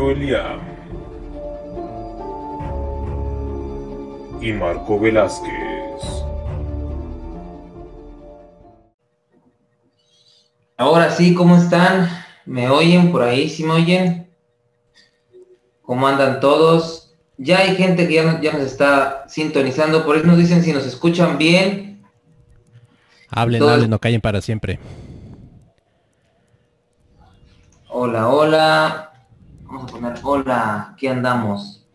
Mario Eliam. Y Marco Velázquez. Ahora sí, ¿cómo están? ¿Me oyen por ahí? ¿Sí me oyen? ¿Cómo andan todos? Ya hay gente que ya, ya nos está sintonizando, por eso nos dicen si nos escuchan bien. Hablen, hablen, no callen para siempre. Hola, hola. Vamos a poner hola, aquí andamos.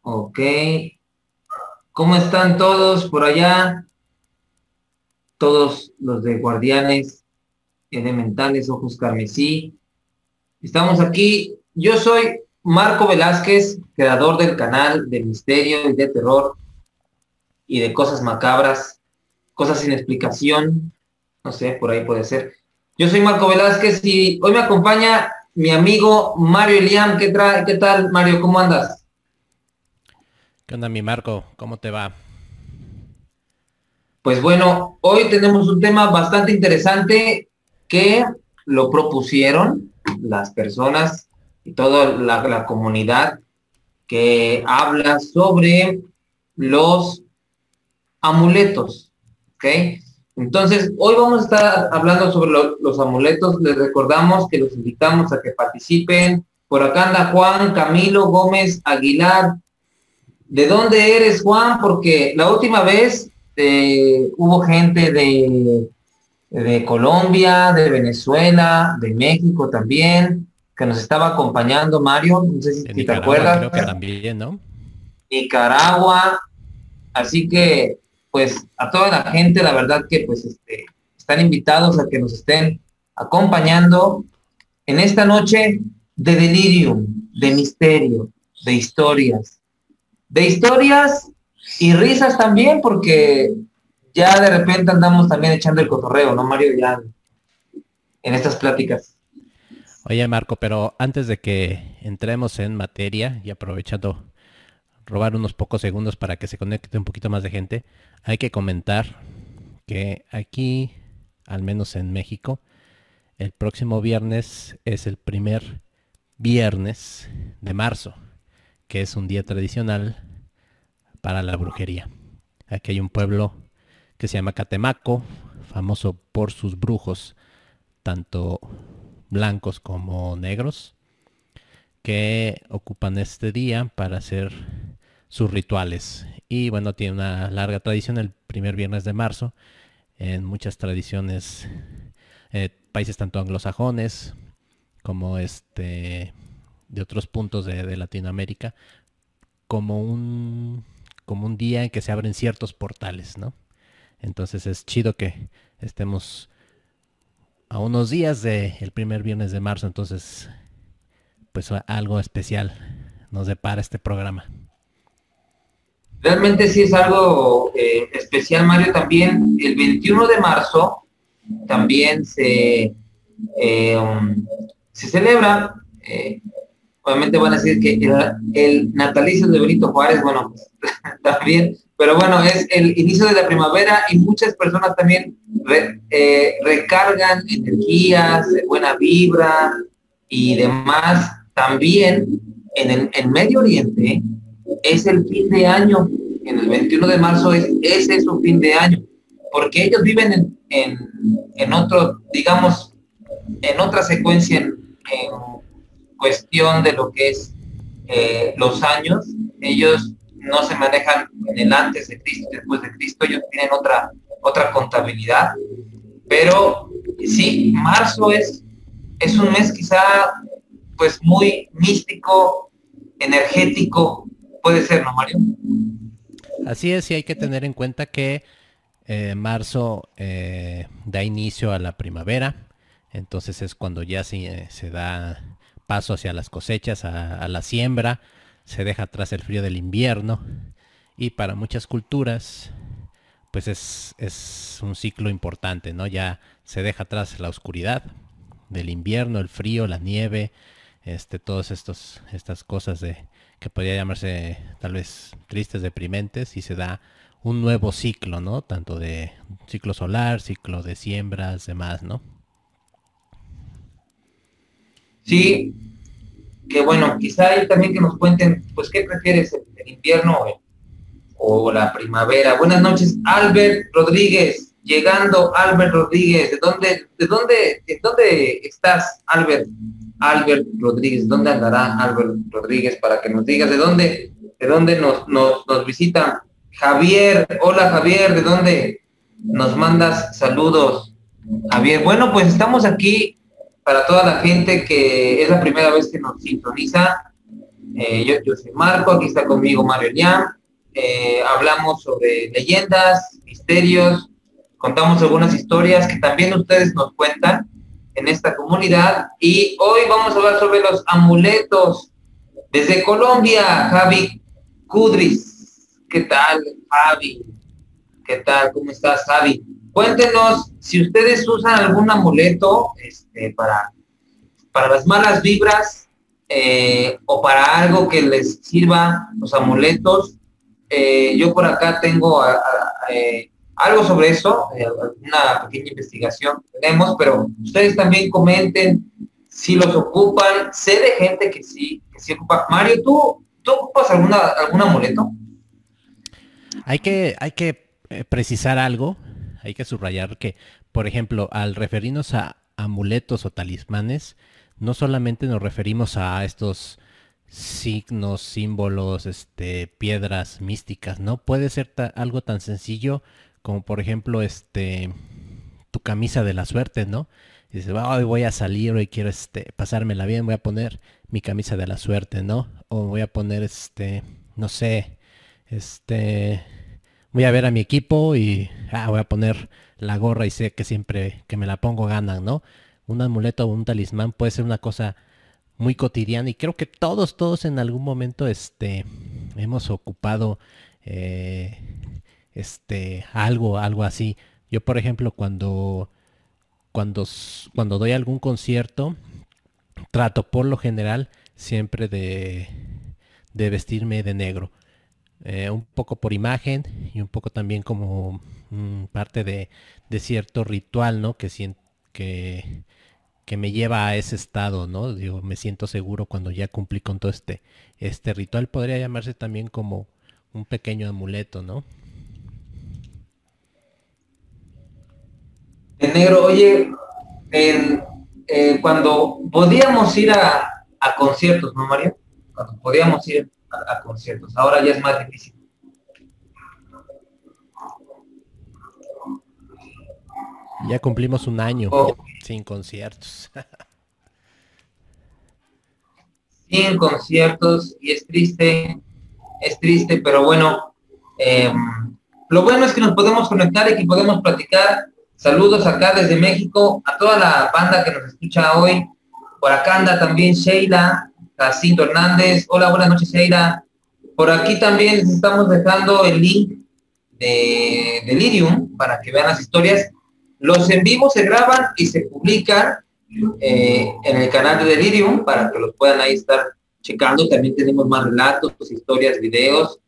Ok. ¿Cómo están todos por allá? Todos los de guardianes elementales, ojos carmesí. Estamos aquí. Yo soy Marco Velázquez, creador del canal de misterio y de terror y de cosas macabras, cosas sin explicación. No sé, por ahí puede ser. Yo soy Marco Velázquez y hoy me acompaña mi amigo Mario Eliam. ¿Qué? ¿Qué tal, Mario? ¿Cómo andas? ¿Qué onda, mi Marco? ¿Cómo te va? Pues bueno, hoy tenemos un tema bastante interesante que lo propusieron las personas y toda la, comunidad que habla sobre los amuletos, ¿ok? Entonces, hoy vamos a estar hablando sobre los amuletos. Les recordamos que los invitamos a que participen. Por acá anda Juan Camilo Gómez Aguilar. ¿De dónde eres, Juan? Porque la última vez eh, hubo gente de de Colombia, de Venezuela, de México también, que nos estaba acompañando Mario, no sé si te acuerdas. Creo que también, ¿no? Nicaragua, así que pues a toda la gente, la verdad que pues este, están invitados a que nos estén acompañando en esta noche de delirium, de misterio, de historias, de historias y risas también, porque ya de repente andamos también echando el cotorreo, ¿no, Mario? Ya en estas pláticas. Oye, Marco, pero antes de que entremos en materia y aprovechando robar unos pocos segundos para que se conecte un poquito más de gente, hay que comentar que aquí, al menos en México, el próximo viernes es el primer viernes de marzo, que es un día tradicional para la brujería. Aquí hay un pueblo que se llama Catemaco, famoso por sus brujos, tanto blancos como negros, que ocupan este día para hacer sus rituales. Y bueno, tiene una larga tradición el primer viernes de marzo, en muchas tradiciones, eh, países tanto anglosajones como este de otros puntos de, Latinoamérica, como un, como un día en que se abren ciertos portales, ¿no? Entonces es chido que estemos a unos días del primer viernes de marzo. Entonces, pues algo especial nos depara este programa. Realmente sí es algo eh, especial, Mario. También el 21 de marzo también se, eh, um, se celebra, eh, obviamente van a decir que el, natalicio de Benito Juárez, bueno, también pero bueno, es el inicio de la primavera y muchas personas también recargan energías, buena vibra y demás. También en el Medio Oriente es el fin de año, en el 21 de marzo es, ese es su fin de año, porque ellos viven en, otro, digamos, en otra secuencia en, cuestión de lo que es eh, los años. Ellos no se manejan en el antes de Cristo después de Cristo, ellos tienen otra, otra contabilidad. Pero sí, marzo es, es un mes quizá pues muy místico, energético, puede ser, ¿no, Mario? Así es, y hay que tener en cuenta que eh, marzo eh, da inicio a la primavera, entonces es cuando ya se, eh, da paso hacia las cosechas, a la siembra, se deja atrás el frío del invierno y para muchas culturas pues es, un ciclo importante, ¿no? Ya se deja atrás la oscuridad del invierno, el frío, la nieve, este, todas estas cosas de que podría llamarse tal vez tristes, deprimentes, y se da un nuevo ciclo, ¿no? Tanto de ciclo solar, ciclo de siembras, demás, ¿no? Sí, que bueno, quizá ahí también que nos cuenten, pues, ¿qué prefieres, el, invierno o, la primavera? Buenas noches, Albert Rodríguez, llegando, Albert Rodríguez, ¿de dónde, de dónde, de dónde estás, Albert? Albert Rodríguez, ¿dónde andará Albert Rodríguez para que nos digas de dónde, de dónde nos, nos, nos visita Javier? Hola Javier, ¿de dónde nos mandas saludos? Javier, bueno, pues estamos aquí para toda la gente que es la primera vez que nos sintoniza. Eh, yo, soy Marco, aquí está conmigo Mario Liam. Eh, hablamos sobre leyendas, misterios, contamos algunas historias que también ustedes nos cuentan en esta comunidad. Y hoy vamos a hablar sobre los amuletos. Desde Colombia, Javi Kudris. ¿Qué tal, Javi? ¿Qué tal? ¿Cómo estás, Javi? Cuéntenos si ustedes usan algún amuleto este, para, para las malas vibras eh, o para algo que les sirva los amuletos. Eh, yo por acá tengo eh, algo sobre eso, una pequeña investigación tenemos, pero ustedes también comenten si los ocupan. Sé de gente que sí, que sí ocupa. Mario, ¿tú, tú ocupas alguna, algún amuleto? Hay que, hay que precisar algo hay que subrayar que, por ejemplo, al referirnos a amuletos o talismanes, no solamente nos referimos a estos signos, símbolos, este, piedras místicas, ¿no? Puede ser algo tan sencillo como por ejemplo este tu camisa de la suerte, ¿no? dices, hoy voy a salir, hoy quiero este, pasármela bien, voy a poner mi camisa de la suerte, ¿no? O voy a poner este, no sé, este, voy a ver a mi equipo y ah, voy a poner la gorra y sé que siempre que me la pongo ganan, ¿no? Un amuleto o un talismán puede ser una cosa muy cotidiana y creo que todos, todos en algún momento este, hemos ocupado eh, este, algo, algo así. Yo, por ejemplo, cuando, cuando, cuando doy algún concierto, trato por lo general siempre de, de vestirme de negro. Eh, un poco por imagen y un poco también como mm, parte de, cierto ritual, ¿no? Que, que, que me lleva a ese estado, ¿no? Digo, me siento seguro cuando ya cumplí con todo este, este ritual. Podría llamarse también como un pequeño amuleto, ¿no? En negro, oye, eh, cuando podíamos ir a, a conciertos, ¿no, Mario? Cuando podíamos ir a, conciertos. Ahora ya es más difícil. Ya cumplimos un año sin conciertos. sin conciertos y es triste, es triste, pero bueno, em, lo bueno es que nos podemos conectar y que podemos platicar. Saludos acá desde México a toda la banda que nos escucha hoy. Por acá anda también Sheila, Jacinto Hernández. Hola, buenas noches, Eira. Por aquí también les estamos dejando el link de Delirium para que vean las historias. Los en vivo se graban y se publican eh, en el canal de Delirium para que los puedan ahí estar checando. También tenemos más relatos, historias, videos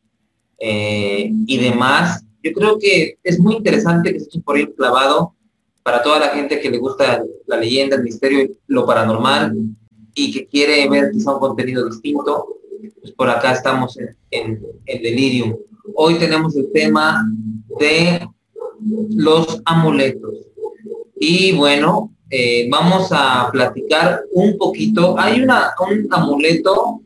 eh, y demás. Yo creo que es muy interesante que esté por ahí clavado para toda la gente que le gusta la leyenda, el misterio, lo paranormal y que quiere ver quizá un contenido distinto, pues por acá estamos en, en, Delirium. Hoy tenemos el tema de los amuletos. Y bueno, eh, vamos a platicar un poquito. Hay una, un amuleto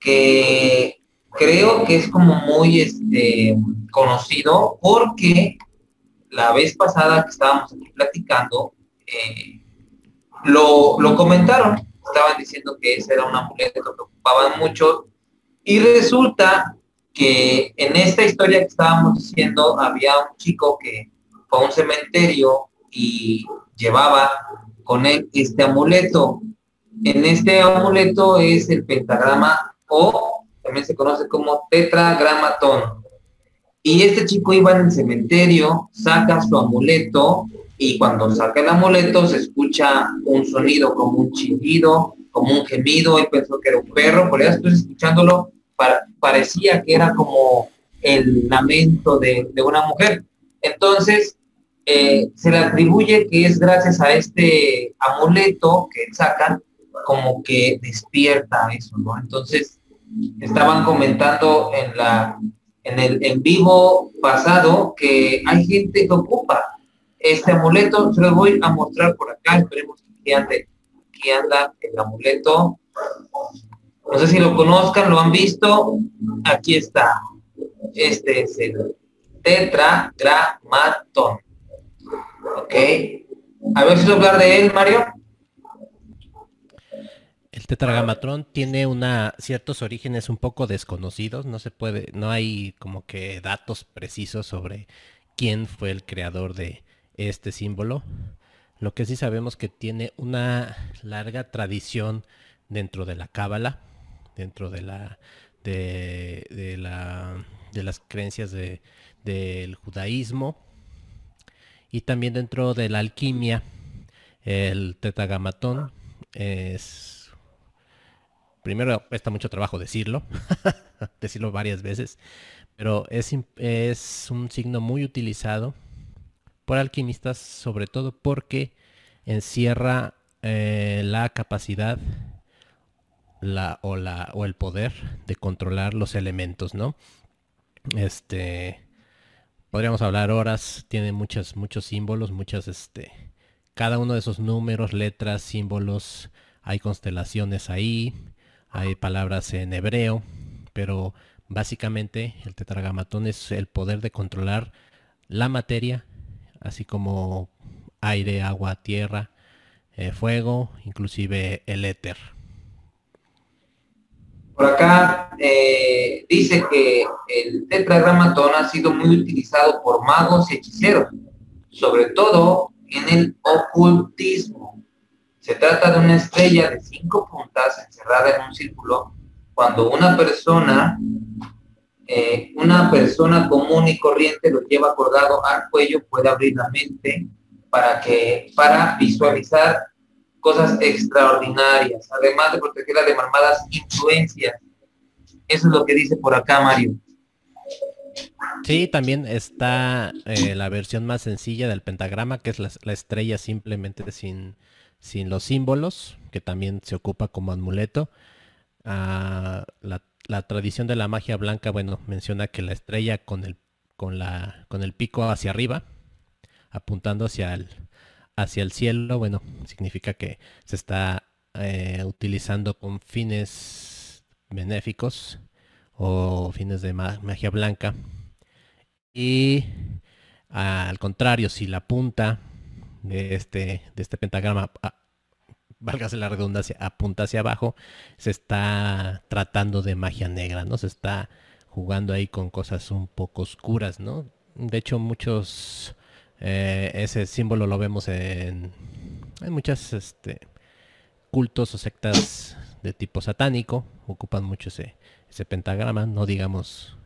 que creo que es como muy este, conocido porque la vez pasada que estábamos aquí platicando, eh, lo, lo comentaron estaban diciendo que ese era un amuleto que ocupaban mucho. Y resulta que en esta historia que estábamos diciendo había un chico que fue a un cementerio y llevaba con él este amuleto. En este amuleto es el pentagrama o también se conoce como tetragramatón. Y este chico iba en el cementerio, saca su amuleto y cuando saca el amuleto se escucha un sonido como un chillido como un gemido, él pensó que era un perro, por eso escuchándolo, parecía que era como el lamento de, una mujer. Entonces, eh, se le atribuye que es gracias a este amuleto que sacan, como que despierta eso, ¿no? Entonces, estaban comentando en la en el en vivo pasado que hay gente que ocupa este amuleto, se lo voy a mostrar por acá, esperemos que ande, que anda el amuleto. No sé si lo conozcan, lo han visto. Aquí está. Este es el tetragramatón. Ok. A ver si hablar de él, Mario. El tetragramatón tiene una ciertos orígenes un poco desconocidos, no se puede, no hay como que datos precisos sobre quién fue el creador de este símbolo. Lo que sí sabemos que tiene una larga tradición dentro de la cábala, dentro de la de, la de las creencias de, del judaísmo y también dentro de la alquimia el tetragamatón es primero cuesta mucho trabajo decirlo decirlo varias veces pero es, es un signo muy utilizado por alquimistas sobre todo porque encierra eh, la capacidad la, o, la, o el poder de controlar los elementos, ¿no? Este, podríamos hablar horas, tiene muchos, muchos símbolos, muchas, este, cada uno de esos números, letras, símbolos, hay constelaciones ahí, hay palabras en hebreo, pero básicamente el tetragamatón es el poder de controlar la materia, así como aire, agua, tierra, eh, fuego, inclusive el éter. Por acá eh, dice que el tetragramatón ha sido muy utilizado por magos y hechiceros, sobre todo en el ocultismo. Se trata de una estrella de cinco puntas encerrada en un círculo. Cuando una persona, eh, una persona común y corriente lo lleva colgado al cuello, puede abrir la mente para que, para visualizar cosas extraordinarias, además de protegerla de malvadas influencias. Eso es lo que dice por acá Mario. Sí, también está eh, la versión más sencilla del pentagrama, que es la, estrella simplemente sin, sin los símbolos, que también se ocupa como amuleto. Ah, la, tradición de la magia blanca, bueno, menciona que la estrella con el, con la, con el pico hacia arriba, apuntando hacia el, hacia el cielo, bueno, significa que se está eh, utilizando con fines benéficos o fines de magia blanca. Y al contrario, si la punta de este, de este pentagrama, ah, válgase la redundancia, apunta hacia abajo, se está tratando de magia negra, ¿no? Se está jugando ahí con cosas un poco oscuras, ¿no? De hecho, muchos eh, ese símbolo lo vemos en, en muchas este, cultos o sectas de tipo satánico. Ocupan mucho ese, ese pentagrama. No digamos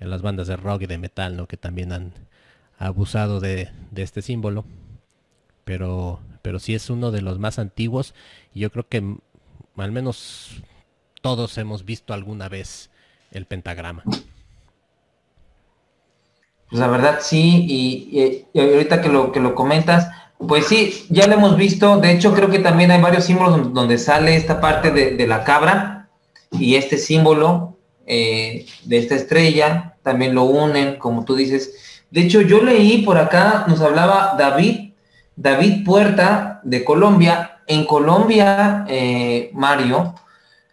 en las bandas de rock y de metal, ¿no? que también han abusado de, de este símbolo. Pero, pero sí es uno de los más antiguos. Y yo creo que al menos todos hemos visto alguna vez el pentagrama. Pues la verdad sí, y, ahorita que lo, que lo comentas, pues sí, ya lo hemos visto, de hecho creo que también hay varios símbolos donde sale esta parte de, la cabra y este símbolo eh, de esta estrella, también lo unen, como tú dices. De hecho, yo leí por acá, nos hablaba David, David Puerta de Colombia. En Colombia, eh, Mario,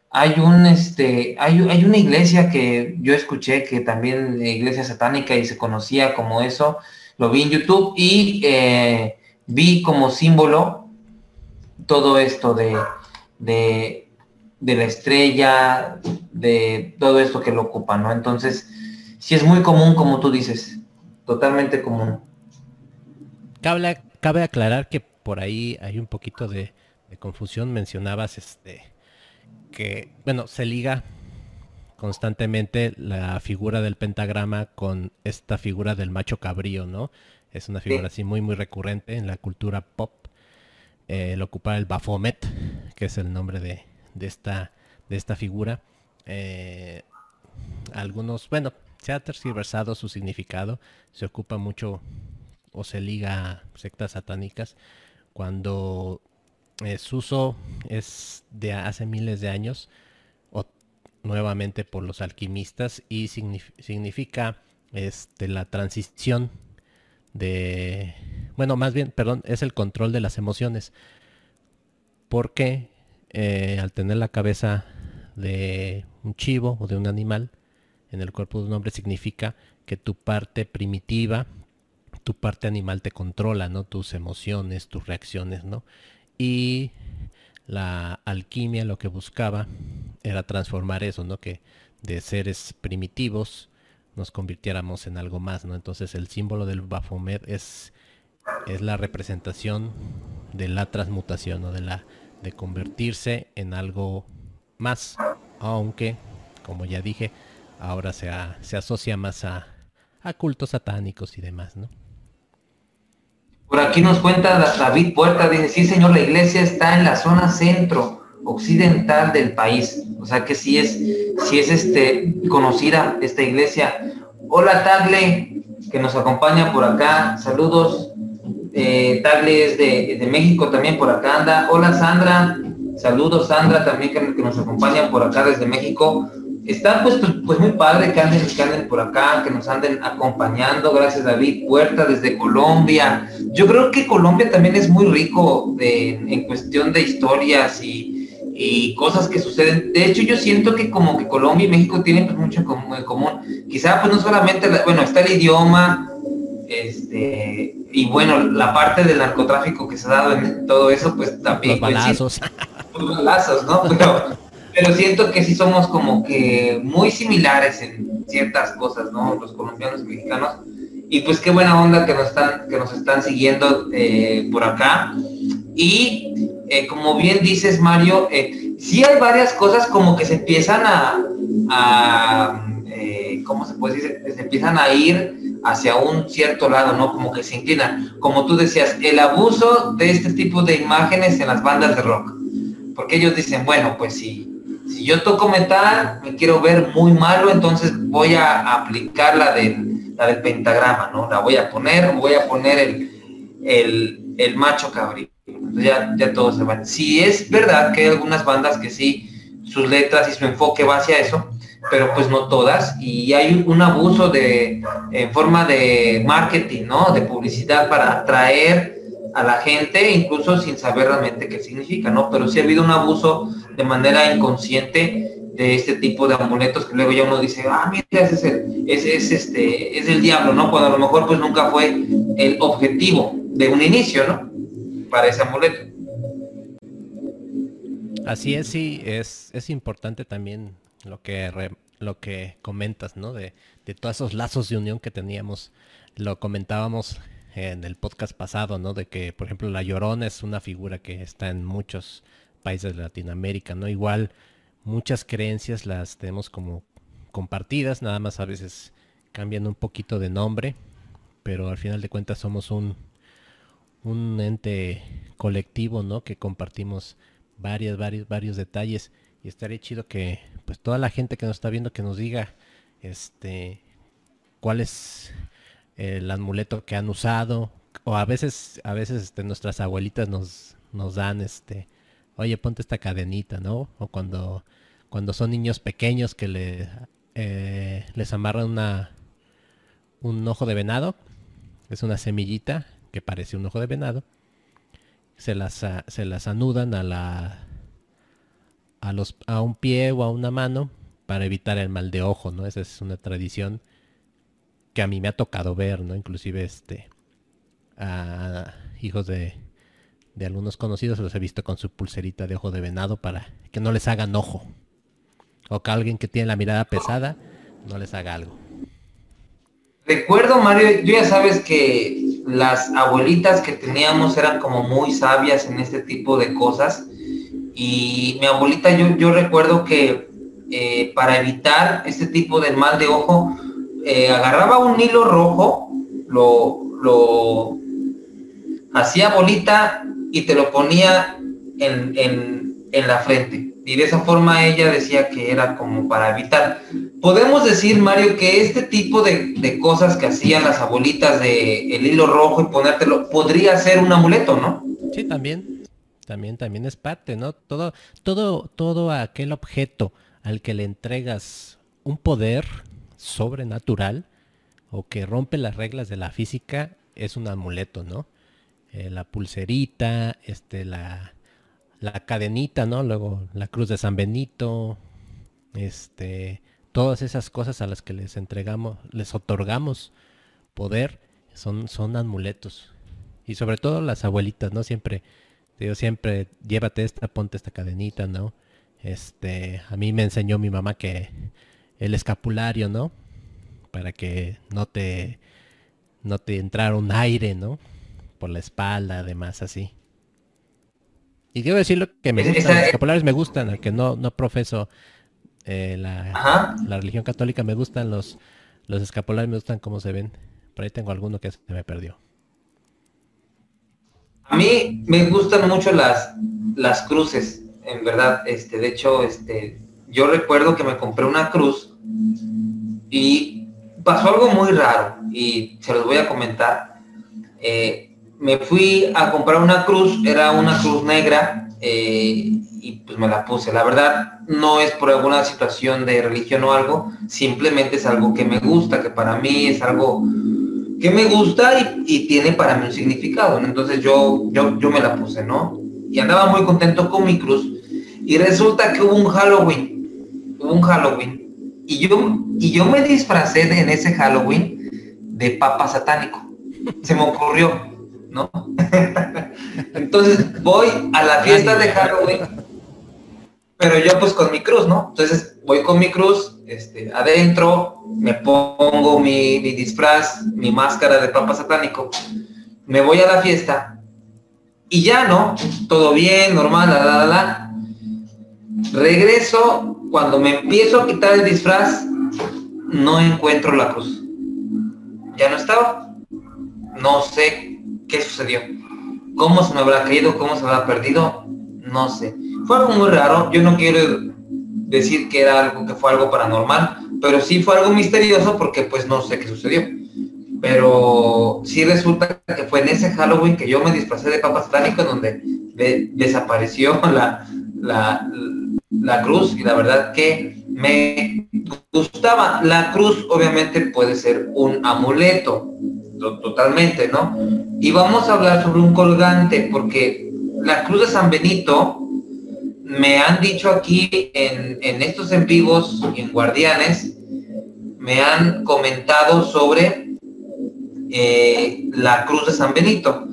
hay un este hay, hay, una iglesia que yo escuché que también iglesia satánica y se conocía como eso. Lo vi en YouTube y eh, vi como símbolo todo esto de, de, la estrella de todo esto que lo ocupa no entonces sí es muy común como tú dices totalmente común cabe aclarar que por ahí hay un poquito de, de confusión mencionabas este que, bueno, se liga constantemente la figura del pentagrama con esta figura del macho cabrío, ¿no? Es una figura así muy, muy recurrente en la cultura pop. eh, el ocupar el Baphomet, que es el nombre de, esta, de esta figura. Eh, algunos, bueno, se ha tergiversado su significado, se ocupa mucho o se liga a sectas satánicas cuando su uso es de hace miles de años o nuevamente por los alquimistas y significa este, la transición de, bueno, más bien, perdón, es el control de las emociones. Porque eh, al tener la cabeza de un chivo o de un animal en el cuerpo de un hombre significa que tu parte primitiva, tu parte animal te controla, ¿no? Tus emociones, tus reacciones, ¿no? Y la alquimia lo que buscaba era transformar eso, ¿no? Que de seres primitivos nos convirtiéramos en algo más, ¿no? Entonces el símbolo del Baphomet es, es la representación de la transmutación, ¿no? De la de convertirse en algo más, aunque, como ya dije, ahora se, se asocia más a, a cultos satánicos y demás, ¿no? Por aquí nos cuenta David Puerta, dice, sí señor, la iglesia está en la zona centro occidental del país. O sea que sí es, sí es este, conocida esta iglesia. Hola Tagle, que nos acompaña por acá. Saludos. Eh, Tagle es de, México también por acá anda. Hola Sandra. Saludos Sandra también que, nos acompaña por acá desde México. Está pues, pues, pues muy padre que anden, que anden por acá, que nos anden acompañando. Gracias David Puerta desde Colombia. Yo creo que Colombia también es muy rico en cuestión de historias y, y cosas que suceden. De hecho, yo siento que como que Colombia y México tienen pues, mucho en común. Quizá pues no solamente, bueno, está el idioma, este, y bueno, la parte del narcotráfico que se ha dado en todo eso, pues también. Los balazos. Los balazos, ¿no? Pero, pero siento que sí somos como que muy similares en ciertas cosas, ¿no? Los colombianos y mexicanos. Y pues qué buena onda que nos están, que nos están siguiendo eh, por acá. Y eh, como bien dices, Mario, eh, sí hay varias cosas como que se empiezan a, eh, ¿cómo se puede decir? Se empiezan a ir hacia un cierto lado, ¿no? Como que se inclinan. Como tú decías, el abuso de este tipo de imágenes en las bandas de rock. Porque ellos dicen, bueno, pues si, si yo toco metal, me quiero ver muy malo, entonces voy a aplicar la del, la del pentagrama, ¿no? La voy a poner, voy a poner el, el, el macho cabrito ya, ya todo se va. Sí es verdad que hay algunas bandas que sí, sus letras y su enfoque va hacia eso, pero pues no todas, y hay un abuso de, en forma de marketing, ¿no? De publicidad para atraer a la gente, incluso sin saber realmente qué significa, ¿no? Pero sí ha habido un abuso de manera inconsciente de este tipo de amuletos que luego ya uno dice, ah, mira, ese es el, es este, es el diablo, ¿no? Cuando a lo mejor pues nunca fue el objetivo de un inicio, ¿no? para ese amuleto. Así es, sí, es, es importante también lo que, lo que comentas, ¿no? De, de todos esos lazos de unión que teníamos. Lo comentábamos en el podcast pasado, ¿no? De que, por ejemplo, la Llorona es una figura que está en muchos países de Latinoamérica, ¿no? Igual muchas creencias las tenemos como compartidas, nada más a veces cambian un poquito de nombre, pero al final de cuentas somos un, un ente colectivo, ¿no? Que compartimos varios, varios, varios detalles. Y estaría chido que, pues, toda la gente que nos está viendo que nos diga, este, cuál es el amuleto que han usado. O a veces, a veces, este, nuestras abuelitas nos, nos dan, este, oye, ponte esta cadenita, ¿no? O cuando, cuando son niños pequeños que le, eh, les amarran una, un ojo de venado, es una semillita, que parece un ojo de venado, se las, se las anudan a la a los a un pie o a una mano para evitar el mal de ojo, ¿no? Esa es una tradición que a mí me ha tocado ver, ¿no? Inclusive este a hijos de, de algunos conocidos los he visto con su pulserita de ojo de venado para que no les hagan ojo. O que alguien que tiene la mirada pesada no les haga algo. Recuerdo, Mario, tú ya sabes que las abuelitas que teníamos eran como muy sabias en este tipo de cosas. Y mi abuelita, yo, yo recuerdo que eh, para evitar este tipo de mal de ojo, eh, agarraba un hilo rojo, lo, lo hacía bolita y te lo ponía en, en, en la frente. Y de esa forma ella decía que era como para evitar. Podemos decir, Mario, que este tipo de, de cosas que hacían las abuelitas de el hilo rojo y ponértelo, podría ser un amuleto, ¿no? Sí, también. También, también es parte, ¿no? Todo, todo, todo aquel objeto al que le entregas un poder sobrenatural o que rompe las reglas de la física es un amuleto, ¿no? Eh, la pulserita, este, la, la cadenita, ¿no? Luego la cruz de San Benito, este, todas esas cosas a las que les entregamos, les otorgamos poder, son, son amuletos. Y sobre todo las abuelitas, ¿no? Siempre, digo, siempre llévate esta, ponte esta cadenita, ¿no? Este, a mí me enseñó mi mamá que el escapulario, ¿no? Para que no te, no te entrara un aire, ¿no? Por la espalda, además, así. Y debo decirlo que me gustan, los escapularios me gustan, aunque no, no profeso eh, la, la, religión católica, me gustan los, los escapularios, me gustan cómo se ven. Por ahí tengo alguno que se me perdió. A mí me gustan mucho las, las cruces, en verdad. Este, de hecho, este, yo recuerdo que me compré una cruz y pasó algo muy raro y se los voy a comentar. Eh, me fui a comprar una cruz, era una cruz negra eh, y pues me la puse. La verdad no es por alguna situación de religión o algo, simplemente es algo que me gusta, que para mí es algo que me gusta y, tiene para mí un significado. Entonces yo, yo, yo me la puse, ¿no? Y andaba muy contento con mi cruz. Y resulta que hubo un Halloween, un Halloween. Y yo, y yo me disfracé en ese Halloween de papa satánico. Se me ocurrió, ¿no? Entonces voy a la fiesta de Halloween, pero yo pues con mi cruz, ¿no? Entonces voy con mi cruz, este, adentro, me pongo mi, disfraz, mi máscara de papa satánico, me voy a la fiesta y ya, ¿no? Todo bien, normal, Regreso, cuando me empiezo a quitar el disfraz, no encuentro la cruz. Ya no estaba. No sé qué sucedió. ¿Cómo se me habrá caído? ¿Cómo se habrá perdido? No sé. Fue algo muy raro. Yo no quiero decir que era algo que fue algo paranormal, pero sí fue algo misterioso porque pues no sé qué sucedió. Pero sí resulta que fue en ese Halloween que yo me disfrazé de Papa Satánico en donde desapareció la, la, la cruz y la verdad que me gustaba. La cruz obviamente puede ser un amuleto, totalmente, ¿no? Y vamos a hablar sobre un colgante porque la cruz de San Benito me han dicho aquí en, estos en vivos en Guardianes, me han comentado sobre eh, la cruz de San Benito.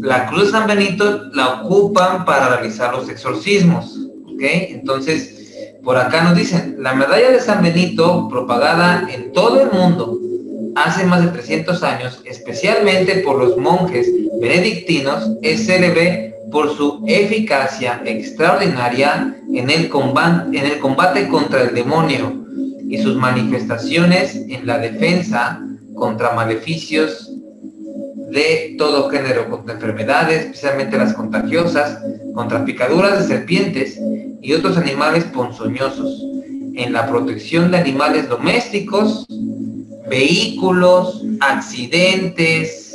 La cruz de San Benito la ocupan para realizar los exorcismos, Entonces, por acá nos dicen, la medalla de San Benito, propagada en todo el mundo hace más de 300 años, especialmente por los monjes benedictinos, es célebre por su eficacia extraordinaria en el, combate, en el combate contra el demonio y sus manifestaciones en la defensa contra maleficios de todo género, contra enfermedades, especialmente las contagiosas, contra picaduras de serpientes y otros animales ponzoñosos, en la protección de animales domésticos, vehículos, accidentes,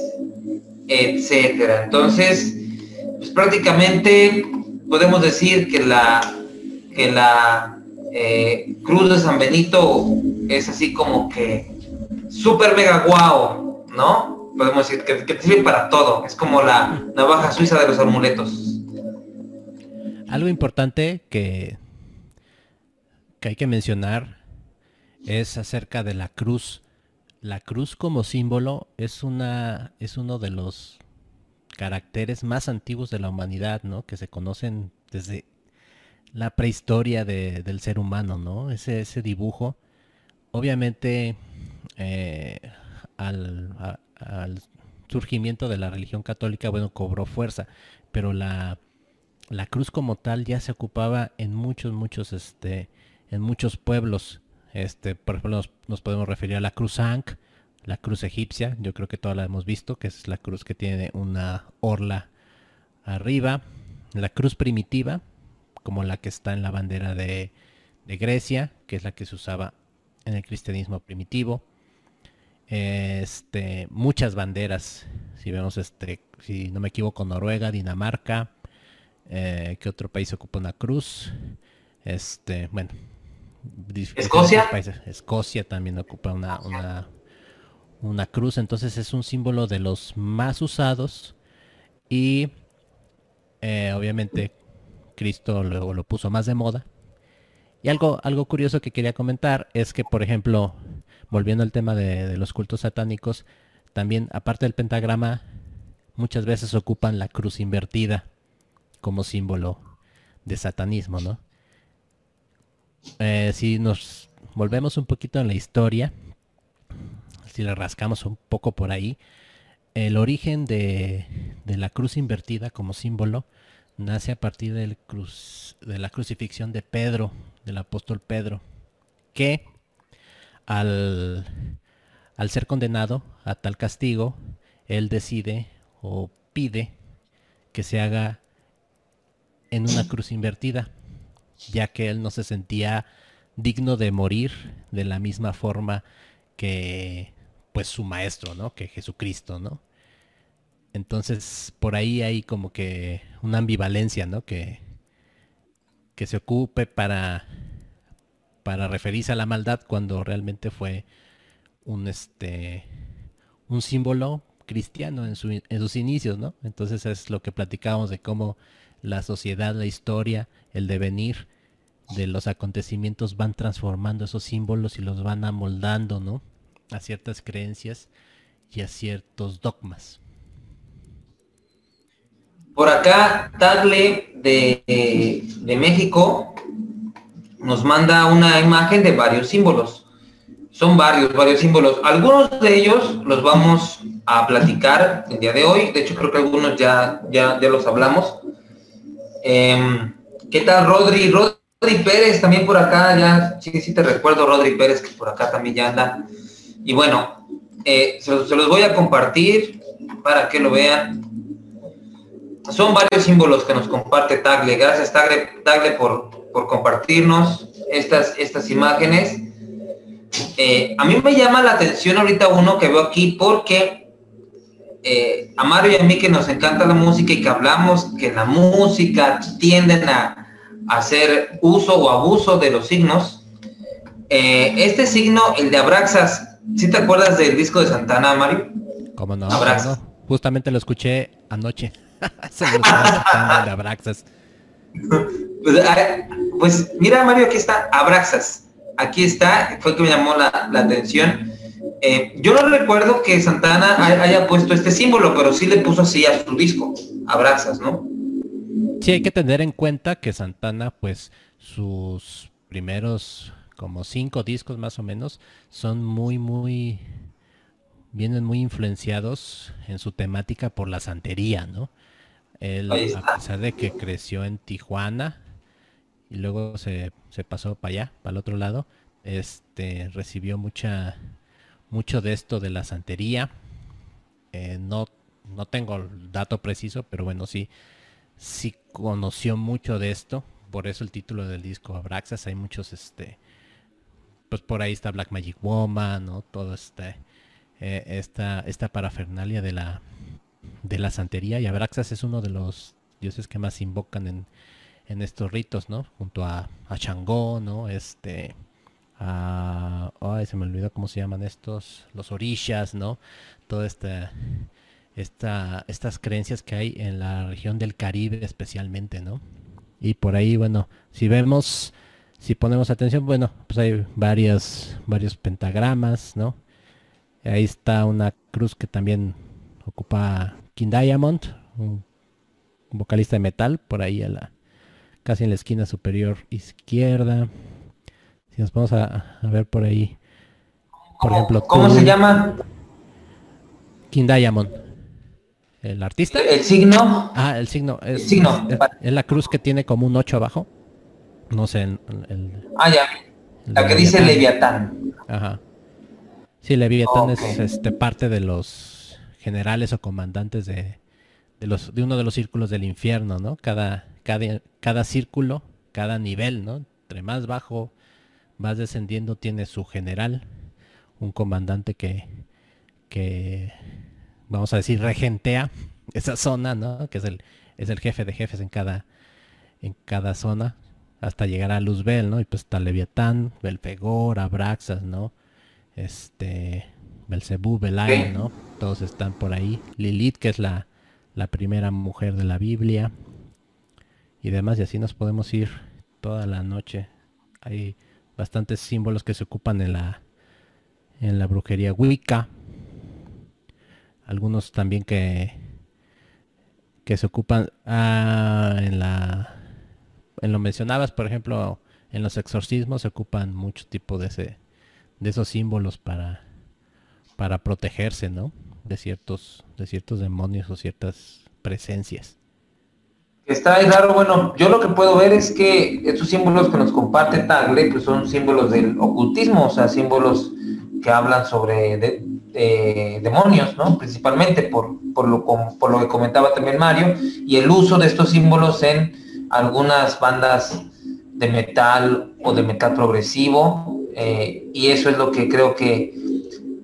etcétera. Entonces, pues prácticamente podemos decir que la, que la eh, Cruz de San Benito es así como que súper mega guau, ¿no? Podemos decir que, que sirve para todo, es como la navaja suiza de los amuletos. Algo importante que, que hay que mencionar es acerca de la cruz. La cruz como símbolo es una es uno de los caracteres más antiguos de la humanidad, ¿no? Que se conocen desde la prehistoria del ser humano, ¿no? Ese, ese dibujo, obviamente, eh, al, surgimiento de la religión católica, bueno, cobró fuerza, pero la, la cruz como tal ya se ocupaba en muchos, muchos, este, en muchos pueblos. Este, por ejemplo, nos, podemos referir a la cruz Ankh, la cruz egipcia, yo creo que toda la hemos visto, que es la cruz que tiene una orla Arriba, la cruz primitiva, como la que está en la bandera de, de Grecia, que es la que se usaba en el cristianismo primitivo. Este, muchas banderas, si vemos este, si no me equivoco, Noruega, Dinamarca, eh, ¿qué otro país ocupa una cruz? Este, bueno, Escocia. Escocia también ocupa una, una, una cruz, entonces es un símbolo de los más usados y eh, obviamente Cristo luego lo puso más de moda. Y algo, algo curioso que quería comentar es que, por ejemplo, volviendo al tema de, los cultos satánicos, también aparte del pentagrama, muchas veces ocupan la cruz invertida como símbolo de satanismo, ¿no? Eh, si nos volvemos un poquito en la historia, si le rascamos un poco por ahí, el origen de, la cruz invertida como símbolo nace a partir cruz, de la crucifixión de Pedro, del apóstol Pedro, que al, al ser condenado a tal castigo, él decide o pide que se haga en una cruz invertida, ya que él no se sentía digno de morir de la misma forma que pues su maestro, ¿no? Que Jesucristo, ¿no? Entonces, por ahí hay como que una ambivalencia, ¿no? Que, que se ocupe para, para referirse a la maldad cuando realmente fue un, este, un símbolo cristiano en, en sus inicios, ¿no? Entonces es lo que platicábamos de cómo la sociedad, la historia, el devenir de los acontecimientos van transformando esos símbolos y los van amoldando, ¿no? A ciertas creencias y a ciertos dogmas. Por acá, Tagle de, de México nos manda una imagen de varios símbolos. Son varios, varios símbolos. Algunos de ellos los vamos a platicar el día de hoy. De hecho, creo que algunos ya, ya, ya los hablamos. Em, ¿Qué tal, Rodri? Rodri Pérez también por acá, ya, sí, sí te recuerdo, Rodri Pérez, que por acá también ya anda. Y bueno, eh, se, los, voy a compartir para que lo vean. Son varios símbolos que nos comparte Tagle. Gracias, Tagle, Tagle por, por compartirnos estas, estas imágenes. Eh, a mí me llama la atención ahorita uno que veo aquí porque eh, a Mario y a mí que nos encanta la música y que hablamos que la música tienden a, hacer uso o abuso de los signos, eh, este signo, el de Abraxas, ¿sí te acuerdas del disco de Santana, Mario? ¿Cómo no? Abraxas. Justamente lo escuché anoche. Se lo de Abraxas. Pues, pues, mira, Mario, aquí está Abraxas. Aquí está, fue que me llamó la, la atención. Eh, yo no recuerdo que Santana haya puesto este símbolo, pero sí le puso así a su disco, Abrazas, ¿no? Sí, hay que tener en cuenta que Santana, pues, sus primeros como cinco discos más o menos, son muy, muy, vienen muy influenciados en su temática por la santería, ¿no? Él, a pesar de que creció en Tijuana y luego se, se pasó para allá, para el otro lado, este, recibió mucha mucho de esto de la santería. Eh, no, no tengo el dato preciso, pero bueno, sí, sí conoció mucho de esto. Por eso el título del disco Abraxas. Hay muchos, este, pues por ahí está Black Magic Woman, ¿no? Todo este, eh, esta, esta parafernalia de la, de la santería. Y Abraxas es uno de los dioses que más invocan en, en estos ritos, ¿no? Junto a, a ¿no? Este, ay, se me olvidó cómo se llaman estos, los orishas, ¿no? Toda esta, esta, estas creencias que hay en la región del Caribe especialmente, ¿no? Y por ahí, bueno, si vemos, si ponemos atención, bueno, pues hay varias, varios pentagramas, ¿no? Ahí está una cruz que también ocupa King Diamond, un vocalista de metal, por ahí a la, casi en la esquina superior izquierda. Si nos vamos a, ver por ahí. Por ejemplo, ¿cómo se llama? King Diamond. ¿El artista? El signo. Ah, el signo. Es, el signo. Es, la cruz que tiene como un 8 abajo. No sé. El, ah, ya. La que dice Leviatán. Ajá. Sí, Leviatán es este, parte de los generales o comandantes de, de, los, de uno de los círculos del infierno, ¿no? Cada, cada, cada círculo, cada nivel, ¿no? Entre más bajo vas descendiendo tiene su general, un comandante que, que vamos a decir, regentea esa zona, ¿no? Que es el, es el jefe de jefes en cada, en cada zona, hasta llegar a Luzbel, ¿no? Y pues está Leviatán, Belfegor, Abraxas, ¿no? Este, Belcebú, Belay, ¿no? Todos están por ahí. Lilith, que es la, la primera mujer de la Biblia. Y demás, y así nos podemos ir toda la noche. Hay bastantes símbolos que se ocupan en la, en la brujería Wicca. Algunos también que, que se ocupan ah, en la en lo mencionabas, por ejemplo, en los exorcismos se ocupan mucho tipo de ese de esos símbolos para para protegerse, ¿no? De ciertos de ciertos demonios o ciertas presencias. Está raro, bueno, yo lo que puedo ver es que estos símbolos que nos comparte Tagle, pues son símbolos del ocultismo, o sea, símbolos que hablan sobre demonios, ¿no? Principalmente por, por, lo, por lo que comentaba también Mario, y el uso de estos símbolos en algunas bandas de metal o de metal progresivo, eh, y eso es lo que creo que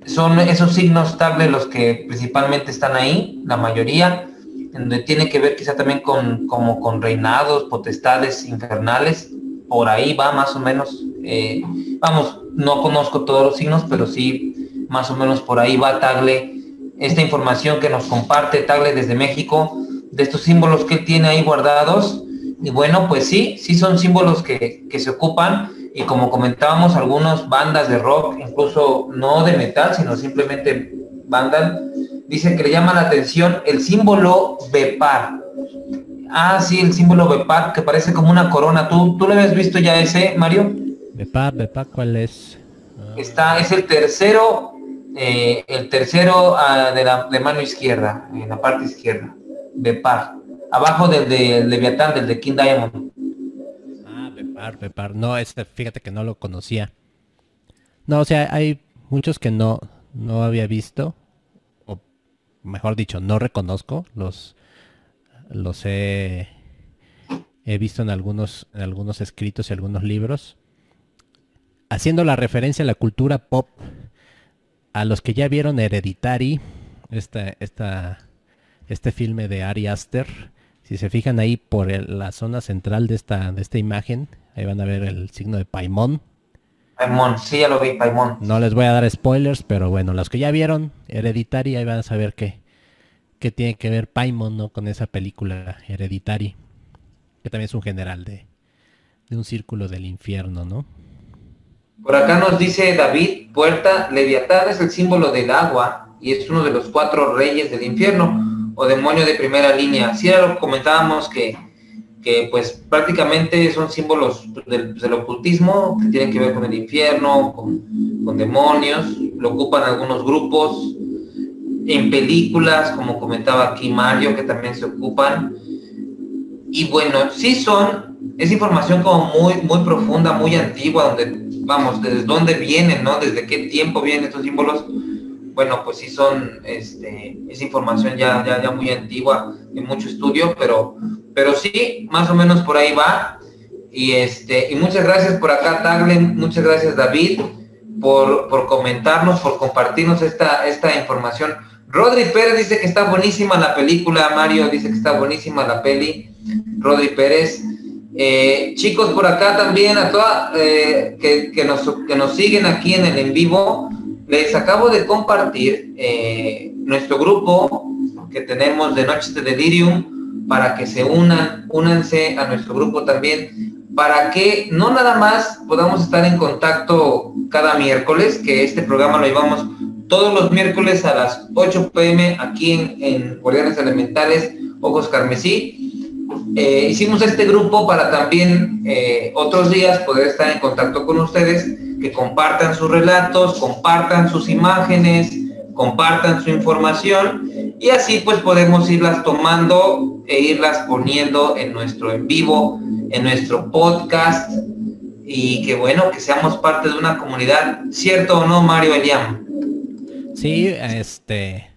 son esos signos Tagle los que principalmente están ahí, la mayoría, donde tiene que ver quizá también con, como con reinados, potestades infernales, por ahí va más o menos, eh, vamos, no conozco todos los signos, pero sí más o menos por ahí va Tagle, esta información que nos comparte Tagle desde México, de estos símbolos que tiene ahí guardados, y bueno, pues sí, sí son símbolos que, que se ocupan, y como comentábamos, algunas bandas de rock, incluso no de metal, sino simplemente bandas, dice que le llama la atención el símbolo Bepar. Ah, sí, el símbolo Bepar, que parece como una corona. ¿Tú, ¿Tú lo habías visto ya ese, Mario? Bepar, Bepar, ¿cuál es? Está, es el tercero, eh, el tercero uh, de la de mano izquierda, en la parte izquierda. Bepar. Abajo del de Leviatán, del de King Diamond. Ah, Bepar, Bepar. No, este, fíjate que no lo conocía. No, o sea, hay muchos que no, no había visto mejor dicho, no reconozco, los, los he, he visto en algunos, en algunos escritos y algunos libros, haciendo la referencia a la cultura pop, a los que ya vieron Hereditary, esta, esta, este filme de Ari Aster, si se fijan ahí por la zona central de esta, de esta imagen, ahí van a ver el signo de Paimon. Paimon, sí, ya lo vi, Paimon. No les voy a dar spoilers, pero bueno, los que ya vieron Hereditary, ahí van a saber que, que tiene que ver Paimon, ¿no? Con esa película Hereditary, que también es un general de, de un círculo del infierno, ¿no? Por acá nos dice David Puerta, Leviatán es el símbolo del agua y es uno de los cuatro reyes del infierno o demonio de primera línea. Sí, era lo comentábamos que, que pues prácticamente son símbolos del, del, ocultismo que tienen que ver con el infierno, con, con demonios, lo ocupan algunos grupos, en películas, como comentaba aquí Mario, que también se ocupan. Y bueno, sí son, es información como muy, muy profunda, muy antigua, donde, vamos, desde dónde vienen, ¿no? Desde qué tiempo vienen estos símbolos. Bueno, pues sí son, este, es información ya, ya, ya muy antigua, en mucho estudio, pero, pero sí, más o menos por ahí va. Y este, y muchas gracias por acá, Taglen, muchas gracias David, por, por comentarnos, por compartirnos esta, esta información Rodri Pérez dice que está buenísima la película, Mario dice que está buenísima la peli, Rodri Pérez. Eh, chicos, por acá también, a todas eh, que, nos, que nos siguen aquí en el en vivo, les acabo de compartir eh, nuestro grupo que tenemos de Noches de Delirium para que se unan, únanse a nuestro grupo también, para que no nada más podamos estar en contacto cada miércoles, que este programa lo llevamos todos los miércoles a las 8 pm aquí en, en Guardianes Elementales, Ojos Carmesí. Eh, hicimos este grupo para también eh, otros días poder estar en contacto con ustedes, que compartan sus relatos, compartan sus imágenes, compartan su información y así pues podemos irlas tomando e irlas poniendo en nuestro en vivo, en nuestro podcast y que bueno, que seamos parte de una comunidad, ¿cierto o no, Mario Eliam? Sí, este.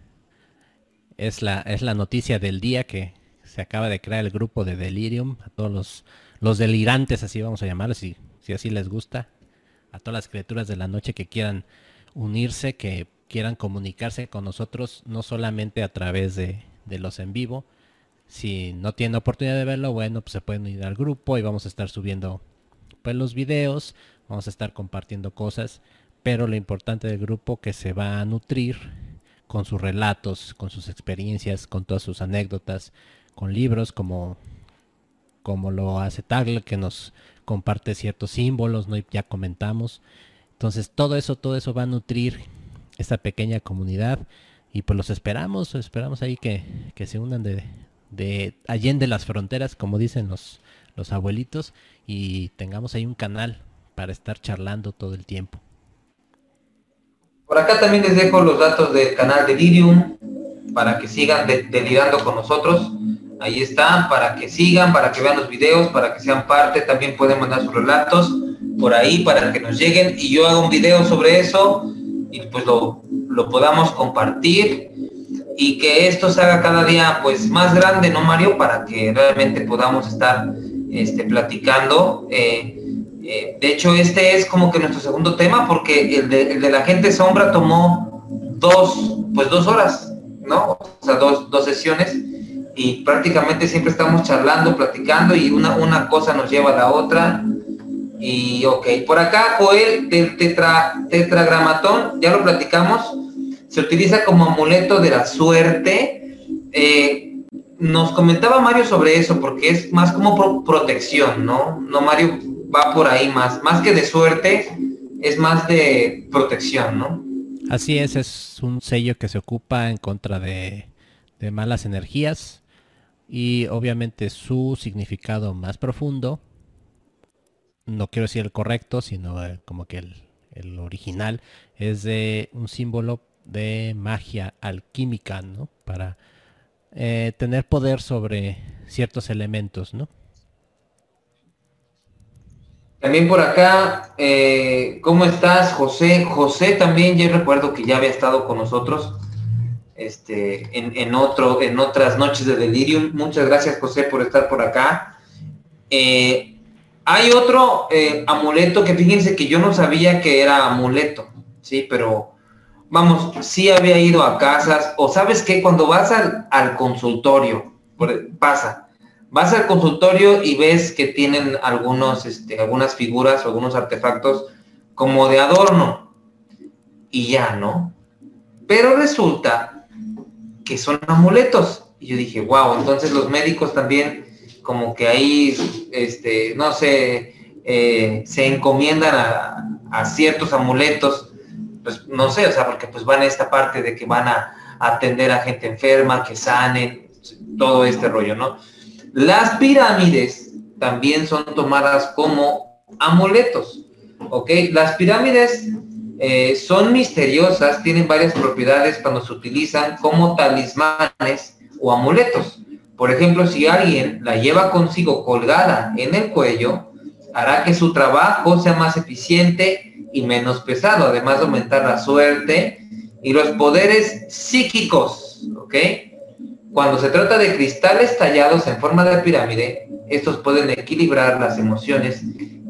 es la, es la noticia del día que se acaba de crear el grupo de Delirium, a todos los, los delirantes, así vamos a llamarlos, si, si así les gusta, a todas las criaturas de la noche que quieran unirse, que quieran comunicarse con nosotros, no solamente a través de, de los en vivo. Si no tienen oportunidad de verlo, bueno, pues se pueden ir al grupo y vamos a estar subiendo pues los videos, vamos a estar compartiendo cosas, pero lo importante del grupo que se va a nutrir con sus relatos, con sus experiencias, con todas sus anécdotas, con libros como como lo hace Tagle que nos comparte ciertos símbolos, ¿no? ya comentamos. Entonces todo eso, todo eso va a nutrir esta pequeña comunidad y pues los esperamos, esperamos ahí que, que se unan de, de allende las fronteras, como dicen los, los abuelitos, y tengamos ahí un canal para estar charlando todo el tiempo. Por acá también les dejo los datos del canal de Delirium para que sigan delirando con nosotros. Ahí están, para que sigan, para que vean los videos, para que sean parte. También pueden mandar sus relatos por ahí para que nos lleguen y yo hago un video sobre eso y pues lo, lo podamos compartir y que esto se haga cada día pues más grande, ¿no, Mario? Para que realmente podamos estar este, platicando. Eh, eh, de hecho, este es como que nuestro segundo tema porque el de, el de, la gente sombra tomó dos, pues dos horas, ¿no? O sea, dos, dos sesiones y prácticamente siempre estamos charlando, platicando y una, una cosa nos lleva a la otra. Y ok, por acá Joel del tetra, tetragramatón, ya lo platicamos, se utiliza como amuleto de la suerte. Eh, nos comentaba Mario sobre eso porque es más como pro protección, ¿no? No, Mario va por ahí más, más que de suerte, es más de protección, ¿no? Así es, es un sello que se ocupa en contra de, malas energías y obviamente su significado más profundo, no quiero decir el correcto, sino el, como que el, el original, es de un símbolo de magia alquímica, ¿no? Para eh, tener poder sobre ciertos elementos, ¿no? También por acá, eh, ¿cómo estás, José? José también, yo recuerdo que ya había estado con nosotros este, en, en, otro, en otras noches de delirium. Muchas gracias, José, por estar por acá. Eh, hay otro eh, amuleto que fíjense que yo no sabía que era amuleto, sí, pero vamos, sí había ido a casas, o sabes que cuando vas al, al consultorio, pasa, vas al consultorio y ves que tienen algunos, este, algunas figuras o algunos artefactos como de adorno, y ya, ¿no? Pero resulta que son amuletos. Y yo dije, wow, entonces los médicos también como que ahí, este, no sé, eh, se encomiendan a, ciertos amuletos pues no sé, o sea, porque pues van a esta parte de que van a, atender a gente enferma, que sanen, todo este rollo, ¿no? Las pirámides también son tomadas como amuletos, ¿ok? Las pirámides eh, son misteriosas, tienen varias propiedades cuando se utilizan como talismanes o amuletos. Por ejemplo, si alguien la lleva consigo colgada en el cuello, hará que su trabajo sea más eficiente y menos pesado, además de aumentar la suerte y los poderes psíquicos, ¿ok? Cuando se trata de cristales tallados en forma de pirámide, estos pueden equilibrar las emociones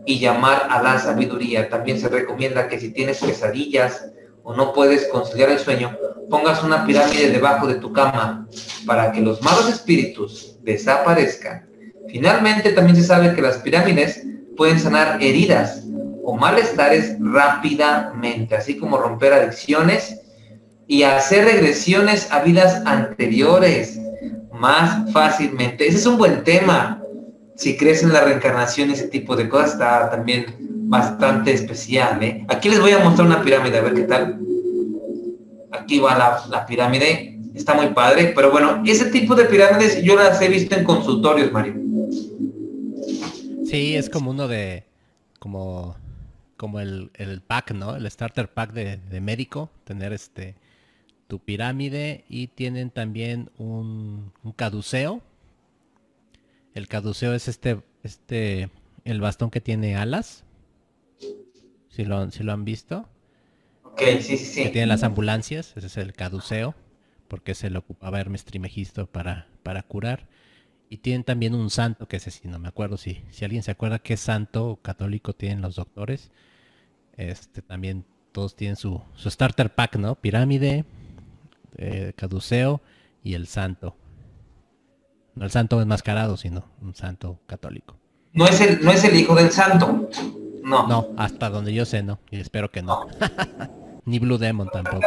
y llamar a la sabiduría. También se recomienda que si tienes pesadillas o no puedes conciliar el sueño, pongas una pirámide debajo de tu cama para que los malos espíritus desaparezcan. Finalmente, también se sabe que las pirámides pueden sanar heridas o malestares rápidamente, así como romper adicciones y hacer regresiones a vidas anteriores más fácilmente. Ese es un buen tema. Si crees en la reencarnación ese tipo de cosas, está también bastante especial. ¿eh? Aquí les voy a mostrar una pirámide, a ver qué tal. Aquí va la, la pirámide. Está muy padre, pero bueno, ese tipo de pirámides yo las he visto en consultorios, Mario. Sí, es como uno de, como como el, el pack, ¿no? El starter pack de, de, médico, tener este tu pirámide y tienen también un, un caduceo. El caduceo es este, este, el bastón que tiene alas. Si lo, si lo han visto. Ok, sí, sí, sí. Que tienen las ambulancias, ese es el caduceo. porque se le ocupaba Hermes Trimegisto para, para curar. Y tienen también un santo, que ese sí, no me acuerdo si, si alguien se acuerda qué santo católico tienen los doctores. Este también todos tienen su, su starter pack, ¿no? Pirámide, eh, caduceo y el santo. No el santo enmascarado, sino un santo católico. No es el, no es el hijo del santo. No. No, hasta donde yo sé, no. Y espero que no. Ni Blue Demon tampoco.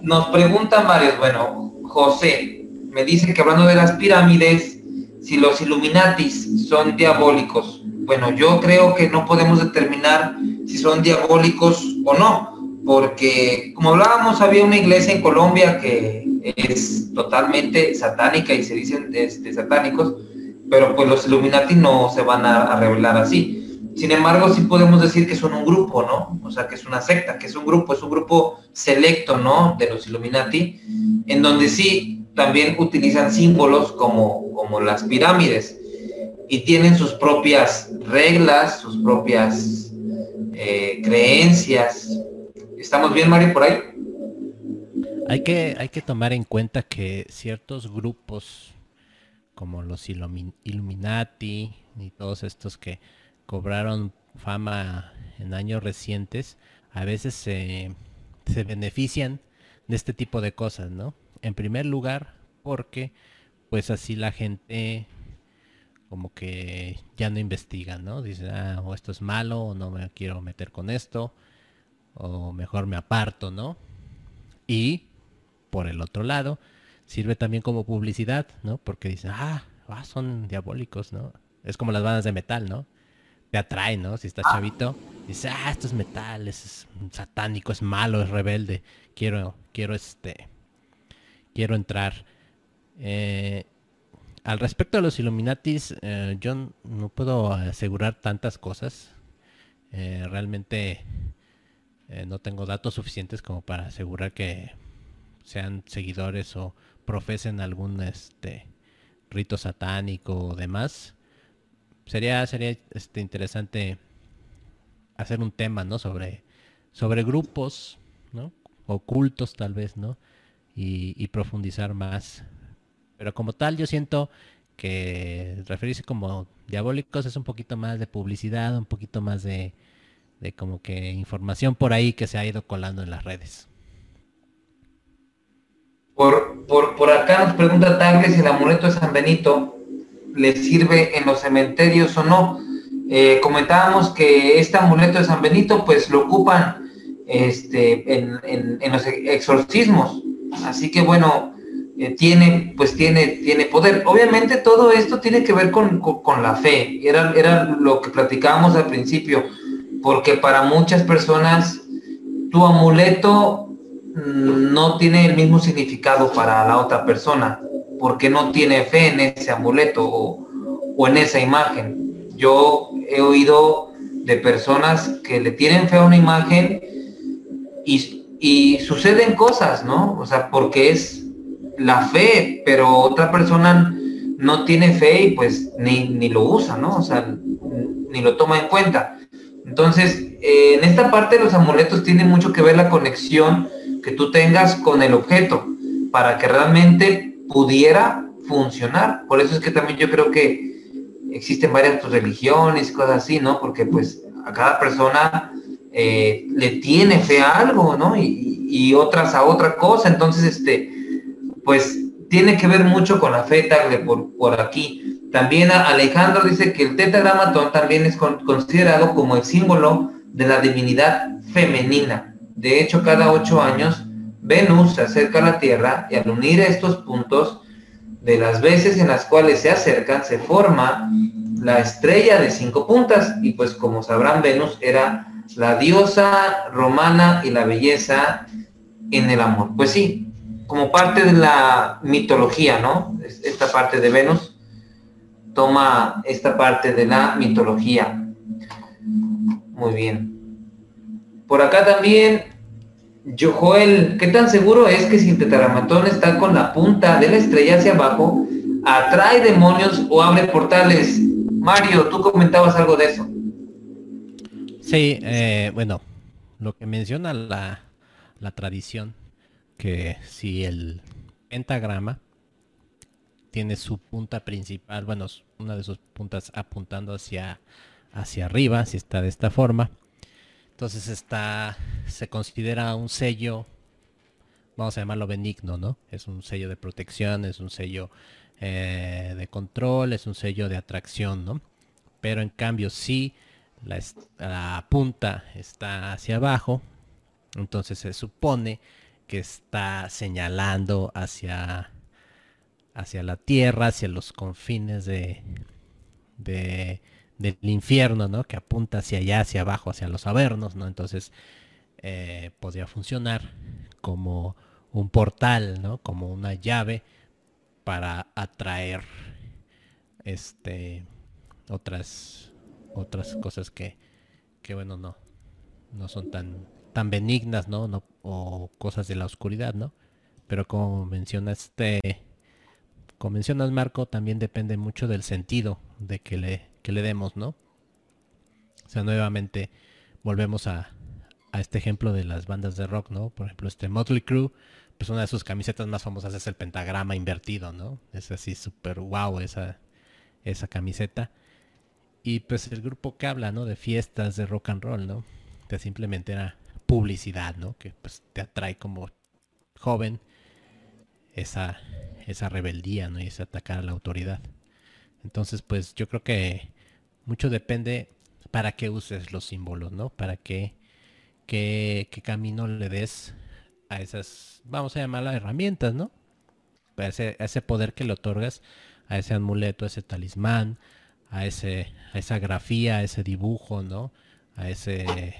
Nos preguntan varios, bueno, José, me dice que hablando de las pirámides, si los Illuminatis son diabólicos. Bueno, yo creo que no podemos determinar si son diabólicos o no, porque como hablábamos, había una iglesia en Colombia que es totalmente satánica y se dicen este, satánicos, pero pues los Illuminati no se van a, revelar así. Sin embargo, sí podemos decir que son un grupo, ¿no? O sea, que es una secta, que es un grupo, es un grupo selecto, ¿no? De los Illuminati, en donde sí también utilizan símbolos como, como las pirámides y tienen sus propias reglas, sus propias eh, creencias. ¿Estamos bien, Mario, por ahí? Hay que, hay que tomar en cuenta que ciertos grupos como los Illuminati y todos estos que cobraron fama en años recientes, a veces se, se benefician de este tipo de cosas, ¿no? En primer lugar, porque pues así la gente como que ya no investiga, ¿no? Dice, ah, o esto es malo, o no me quiero meter con esto, o mejor me aparto, ¿no? Y por el otro lado, sirve también como publicidad, ¿no? Porque dicen, ah, ah, son diabólicos, ¿no? Es como las bandas de metal, ¿no? Te atrae, ¿no? Si estás chavito, dices, ah, esto es metal, es satánico, es malo, es rebelde, quiero, quiero este, quiero entrar. Eh, al respecto de los Illuminatis, eh, yo no puedo asegurar tantas cosas. Eh, realmente no tengo datos suficientes como para asegurar que sean seguidores o profesen algún este rito satánico o demás. Sería, sería este, interesante hacer un tema, ¿no? Sobre, sobre grupos, ¿no? Ocultos tal vez, ¿no? Y, y profundizar más. Pero como tal, yo siento que referirse como diabólicos es un poquito más de publicidad, un poquito más de, de como que información por ahí que se ha ido colando en las redes. Por, por, por acá nos pregunta Tagle si el amuleto de San Benito le sirve en los cementerios o no. Eh, comentábamos que este amuleto de San Benito pues lo ocupan este, en, en, los exorcismos. Así que bueno, eh, tiene, pues tiene, tiene poder. Obviamente todo esto tiene que ver con, con, la fe. Era, era lo que platicábamos al principio, porque para muchas personas tu amuleto no tiene el mismo significado para la otra persona, porque no tiene fe en ese amuleto o, en esa imagen. Yo he oído de personas que le tienen fe a una imagen y, y suceden cosas, ¿no? O sea, porque es la fe, pero otra persona no tiene fe y pues ni, ni lo usa, ¿no? O sea, ni lo toma en cuenta. Entonces, eh, en esta parte los amuletos tienen mucho que ver la conexión que tú tengas con el objeto para que realmente pudiera funcionar. Por eso es que también yo creo que existen varias pues, religiones y cosas así, ¿no? Porque pues a cada persona eh, le tiene fe a algo, ¿no? Y, otras a otra cosa. Entonces, este, pues tiene que ver mucho con la fe de por, por aquí. También Alejandro dice que el tetragramatón también es considerado como el símbolo de la divinidad femenina. De hecho, cada ocho años, Venus se acerca a la Tierra y al unir estos puntos, de las veces en las cuales se acercan, se forma la estrella de cinco puntas. Y pues como sabrán, Venus era la diosa romana y la belleza en el amor. Pues sí, como parte de la mitología, ¿no? Esta parte de Venus toma esta parte de la mitología. Muy bien. Por acá también, Joel, ¿qué tan seguro es que si el tetragramatón está con la punta de la estrella hacia abajo, atrae demonios o abre portales? Mario, tú comentabas algo de eso. Sí, eh, bueno, lo que menciona la tradición, que si el pentagrama tiene su punta principal, bueno, una de sus puntas apuntando hacia, hacia arriba, si está de esta forma. Entonces está, se considera un sello, vamos a llamarlo benigno, ¿no? Es un sello de protección, es un sello eh, de control, es un sello de atracción, ¿no? Pero en cambio si la, la punta está hacia abajo, entonces se supone que está señalando hacia, hacia la tierra, hacia los confines de, de, del infierno, ¿no? Que apunta hacia allá, hacia abajo, hacia los avernos, ¿no? Entonces eh, podría funcionar como un portal, ¿no? Como una llave para atraer este otras otras cosas que, que bueno no no son tan tan benignas, ¿no? ¿no? O cosas de la oscuridad, ¿no? Pero como mencionaste, como mencionas Marco, también depende mucho del sentido de que le, que le demos, ¿no? O sea, nuevamente volvemos a, este ejemplo de las bandas de rock, ¿no? Por ejemplo, este Motley Crue, pues una de sus camisetas más famosas es el pentagrama invertido, ¿no? Es así súper wow esa, esa camiseta. Y pues el grupo que habla, ¿no? De fiestas de rock and roll, ¿no? Que simplemente era publicidad, ¿no? Que pues te atrae como joven esa, esa rebeldía, ¿no? Y ese atacar a la autoridad. Entonces, pues yo creo que mucho depende para qué uses los símbolos, ¿no? Para qué, qué, qué camino le des a esas, vamos a llamarlas herramientas, ¿no? A ese, a ese poder que le otorgas a ese amuleto, a ese talismán, a ese, a esa grafía, a ese dibujo, ¿no? A ese,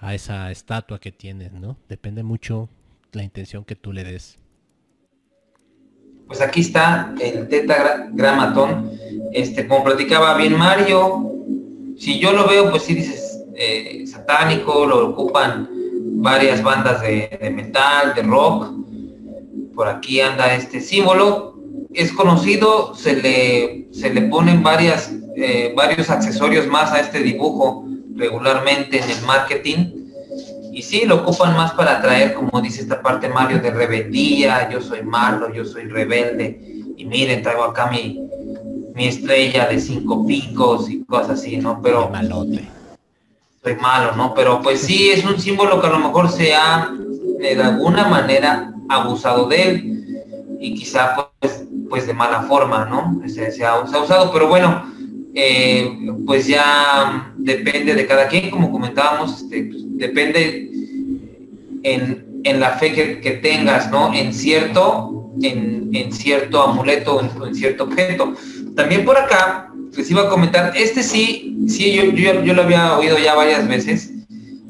a esa estatua que tienes, ¿no? Depende mucho la intención que tú le des. Pues aquí está el tetragramatón. Este, como platicaba bien Mario, si yo lo veo, pues sí dices eh, satánico, lo ocupan varias bandas de, metal, de rock. Por aquí anda este símbolo. Es conocido, se le, se le ponen varias, eh, varios accesorios más a este dibujo regularmente en el marketing. Y sí, lo ocupan más para atraer, como dice esta parte Mario, de rebeldía, yo soy malo, yo soy rebelde. Y miren, traigo acá mi, mi estrella de cinco picos y cosas así, ¿no? Pero... Malote. Soy malo, ¿no? Pero pues sí, es un símbolo que a lo mejor se ha, de alguna manera, abusado de él. Y quizá, pues, pues de mala forma, ¿no? Se, se, ha, se ha usado, pero bueno, eh, pues ya depende de cada quien, como comentábamos, este, pues, depende en, en, la fe que, que, tengas, ¿no? En cierto, en, en cierto amuleto, en, cierto objeto. También por acá les iba a comentar, este sí, sí, yo, yo, yo lo había oído ya varias veces.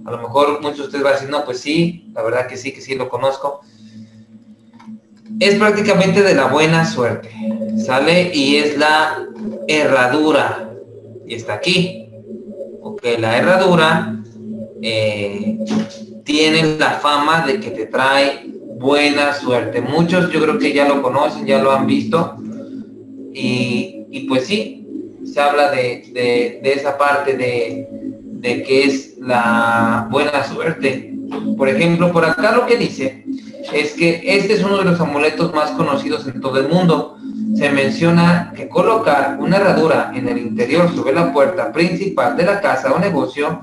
A lo mejor muchos de ustedes van a decir, no, pues sí, la verdad que sí, que sí lo conozco es prácticamente de la buena suerte. Sale y es la herradura. Y está aquí. Ok, la herradura eh, tiene la fama de que te trae buena suerte. Muchos yo creo que ya lo conocen, ya lo han visto. Y, y pues sí, se habla de, de, de esa parte de, de que es la buena suerte. Por ejemplo, por acá lo que dice es que este es uno de los amuletos más conocidos en todo el mundo. Se menciona que colocar una herradura en el interior sobre la puerta principal de la casa o negocio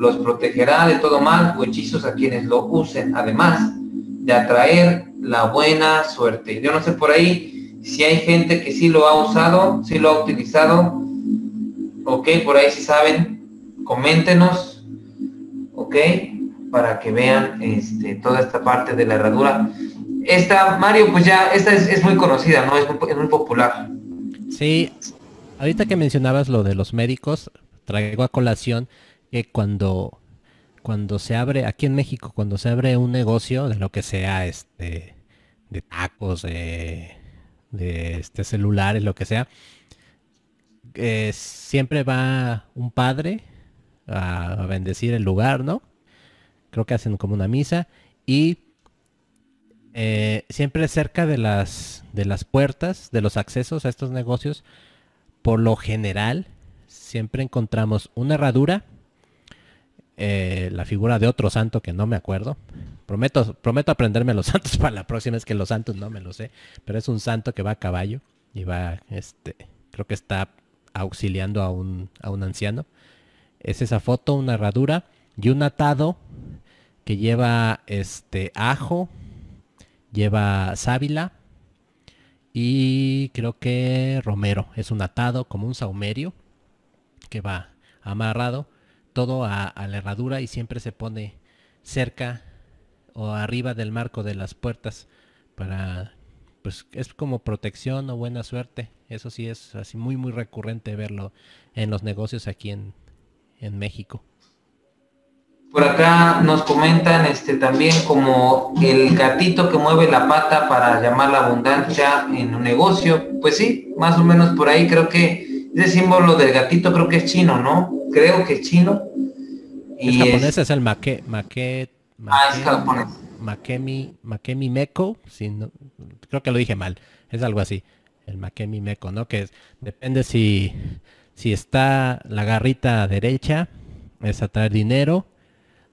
los protegerá de todo mal o hechizos a quienes lo usen, además de atraer la buena suerte. Yo no sé por ahí si hay gente que sí lo ha usado, sí lo ha utilizado. Ok, por ahí si saben, coméntenos. Ok para que vean este, toda esta parte de la herradura. Esta, Mario, pues ya, esta es, muy conocida, ¿no? Es muy, es muy, popular. Sí, ahorita que mencionabas lo de los médicos, traigo a colación que cuando, cuando se abre, aquí en México, cuando se abre un negocio de lo que sea, este, de tacos, de, de este celulares, lo que sea, eh, siempre va un padre a, bendecir el lugar, ¿no? creo que hacen como una misa y eh, siempre cerca de las de las puertas de los accesos a estos negocios por lo general siempre encontramos una herradura eh, la figura de otro santo que no me acuerdo Prometo, prometo aprenderme los santos para la próxima, es que los santos no me lo sé, pero es un santo que va a caballo y va, este, creo que está auxiliando a un, a un anciano. Es esa foto, una herradura y un atado que lleva este ajo, lleva sábila y creo que romero. Es un atado como un saumerio que va amarrado todo a, la herradura y siempre se pone cerca o arriba del marco de las puertas para pues es como protección o buena suerte. Eso sí es así muy muy recurrente verlo en los negocios aquí en, en México. Por acá nos comentan este también como el gatito que mueve la pata para llamar la abundancia en un negocio. Pues sí, más o menos por ahí creo que ese símbolo del gatito creo que es chino, ¿no? Creo que es chino. Y es japonés, es, el make, make, ah, es japonés. Makemi, Makemi Meko, creo que lo dije mal, es algo así, el Makemi Meko, ¿no? Que depende si, si está la garrita derecha, es atraer dinero,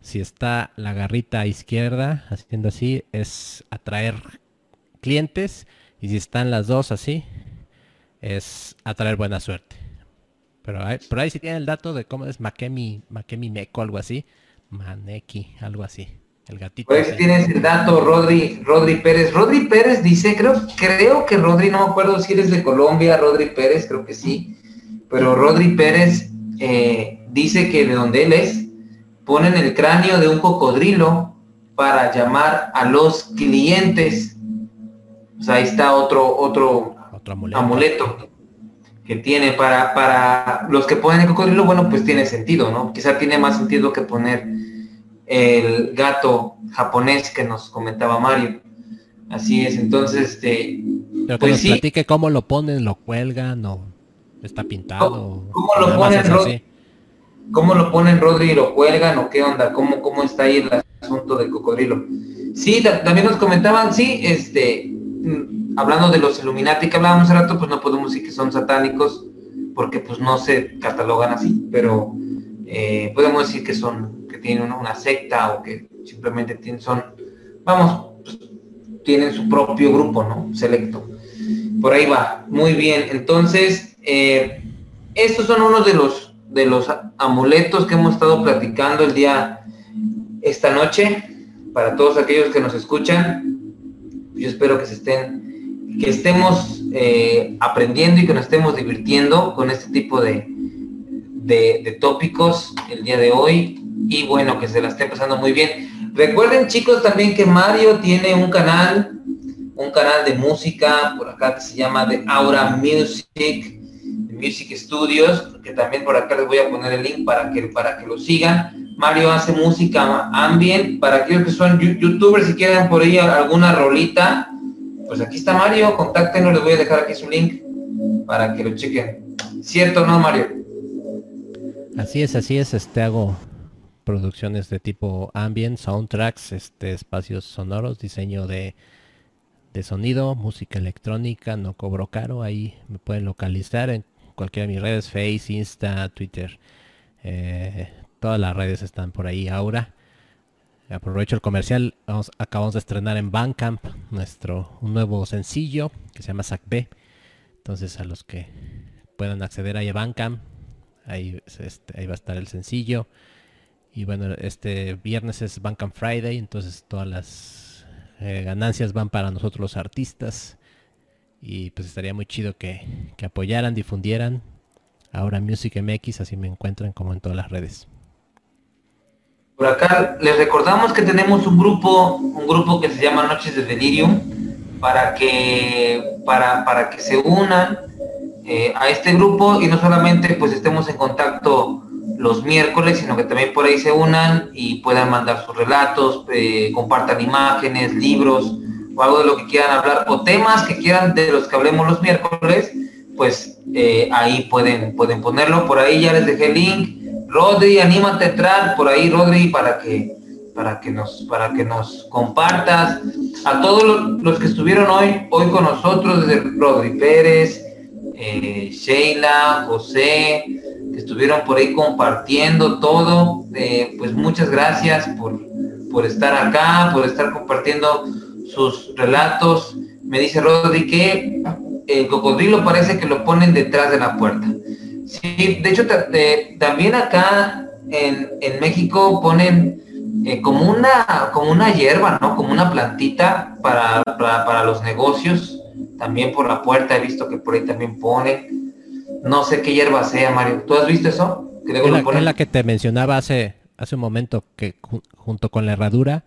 si está la garrita izquierda, haciendo así, es atraer clientes, y si están las dos así, es atraer buena suerte. Pero ahí, por ahí sí tiene el dato de cómo es Makemi, Makemi Meko, algo así. Maneki, algo así. El gatito. Pues tienes el dato, Rodri, Rodri Pérez. Rodri Pérez dice, creo, creo que Rodri, no me acuerdo si eres de Colombia, Rodri Pérez, creo que sí. Pero Rodri Pérez eh, dice que de donde él es, ponen el cráneo de un cocodrilo para llamar a los clientes. O sea, ahí está otro, otro amuleto. Que tiene para, para los que ponen el cocodrilo, bueno, pues tiene sentido, ¿no? Quizá tiene más sentido que poner el gato japonés que nos comentaba Mario. Así es, entonces, este... Pero que pues nos platique cómo lo ponen, lo cuelgan o está pintado. ¿Cómo, lo ponen, Rodri? ¿Cómo lo ponen, Rodri? ¿Lo cuelgan o qué onda? ¿Cómo, cómo está ahí el asunto del cocodrilo? Sí, también nos comentaban, sí, este, hablando de los Illuminati que hablábamos hace rato, pues no podemos decir que son satánicos, porque pues no se catalogan así, pero eh, podemos decir que son, que tienen una, secta o que simplemente tienen, son, vamos, pues, tienen su propio grupo, ¿no? Selecto. Por ahí va, muy bien. Entonces, eh, estos son unos de los, de los amuletos que hemos estado platicando el día, esta noche, para todos aquellos que nos escuchan. Yo espero que se estén que estemos eh, aprendiendo y que nos estemos divirtiendo con este tipo de, de, tópicos el día de hoy y bueno, que se la esté pasando muy bien. Recuerden chicos también que Mario tiene un canal, un canal de música por acá que se llama The Aura Music, Music Studios, que también por acá les voy a poner el link para que, para que lo sigan. Mario hace música ambient, para aquellos que son youtubers, si quieren por ahí alguna rolita, pues aquí está Mario, contáctenos, les voy a dejar aquí su link para que lo chequen. ¿Cierto no, Mario? Así es, así es, este hago producciones de tipo ambient, soundtracks, este espacios sonoros, diseño de, de sonido, música electrónica, no cobro caro, ahí me pueden localizar en cualquiera de mis redes, Face, Insta, Twitter, eh, todas las redes están por ahí ahora. Aprovecho el comercial. acabamos de estrenar en Bandcamp nuestro un nuevo sencillo que se llama Sac B. Entonces a los que puedan acceder ahí a Bandcamp, ahí, este, ahí va a estar el sencillo. Y bueno, este viernes es Bandcamp Friday, entonces todas las eh, ganancias van para nosotros los artistas. Y pues estaría muy chido que, que apoyaran, difundieran. Ahora Music MX, así me encuentran como en todas las redes. Por acá les recordamos que tenemos un grupo, un grupo que se llama Noches de Delirium, para que, para, para que se unan eh, a este grupo y no solamente pues estemos en contacto los miércoles, sino que también por ahí se unan y puedan mandar sus relatos, eh, compartan imágenes, libros o algo de lo que quieran hablar o temas que quieran de los que hablemos los miércoles, pues eh, ahí pueden, pueden ponerlo. Por ahí ya les dejé el link Rodri, anímate a entrar por ahí, Rodri, para que, para que nos, para que nos compartas. A todos los, que estuvieron hoy, hoy con nosotros, desde Rodri Pérez, eh, Sheila, José, que estuvieron por ahí compartiendo todo, eh, pues muchas gracias por, por estar acá, por estar compartiendo sus relatos. Me dice Rodri que el cocodrilo parece que lo ponen detrás de la puerta. Sí, de hecho también acá en, México ponen eh, como una como una hierba, ¿no? Como una plantita para, para, los negocios. También por la puerta he visto que por ahí también ponen. No sé qué hierba sea, Mario. ¿Tú has visto eso? es, la, que te mencionaba hace, hace un momento que junto con la herradura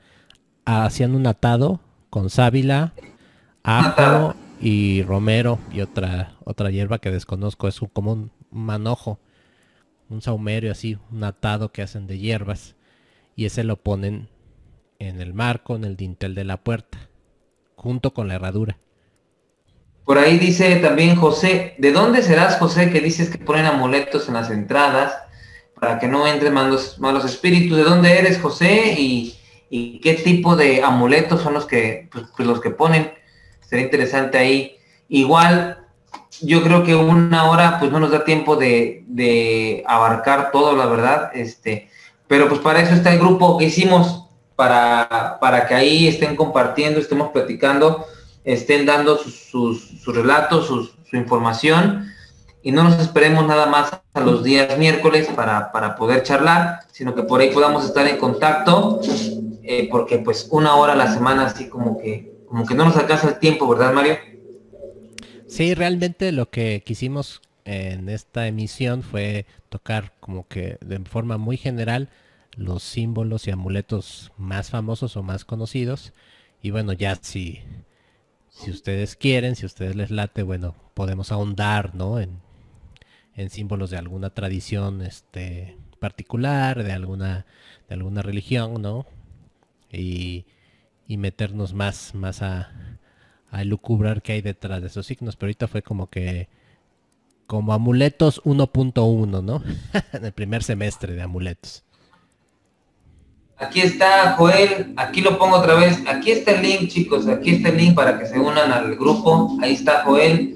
hacían un atado con sábila, ajo y romero y otra otra hierba que desconozco, es un, como un manojo, un saumerio así, un atado que hacen de hierbas y ese lo ponen en el marco, en el dintel de la puerta, junto con la herradura. Por ahí dice también José, ¿de dónde serás José que dices que ponen amuletos en las entradas para que no entren malos, malos espíritus? ¿De dónde eres José? ¿Y, qué tipo de amuletos son los que, pues, los que ponen? Sería interesante ahí. Igual, yo creo que una hora pues no nos da tiempo de, de abarcar todo, la verdad. Este, pero pues para eso está el grupo que hicimos, para, para que ahí estén compartiendo, estemos platicando, estén dando sus, relatos, su información y no nos esperemos nada más a los días miércoles para, poder charlar, sino que por ahí podamos estar en contacto, eh, porque pues una hora a la semana así como que, como que no nos alcanza el tiempo, ¿verdad Mario? Sí, realmente lo que quisimos en esta emisión fue tocar como que de forma muy general los símbolos y amuletos más famosos o más conocidos. Y bueno, ya si, si ustedes quieren, si ustedes les late, bueno, podemos ahondar, ¿no? En, en símbolos de alguna tradición este, particular, de alguna, de alguna religión, ¿no? Y, y meternos más, más a, a lucubrar qué hay detrás de esos signos. Pero ahorita fue como que como amuletos 1.1, ¿no? en el primer semestre de amuletos. Aquí está Joel, aquí lo pongo otra vez. Aquí está el link, chicos, aquí está el link para que se unan al grupo. Ahí está Joel.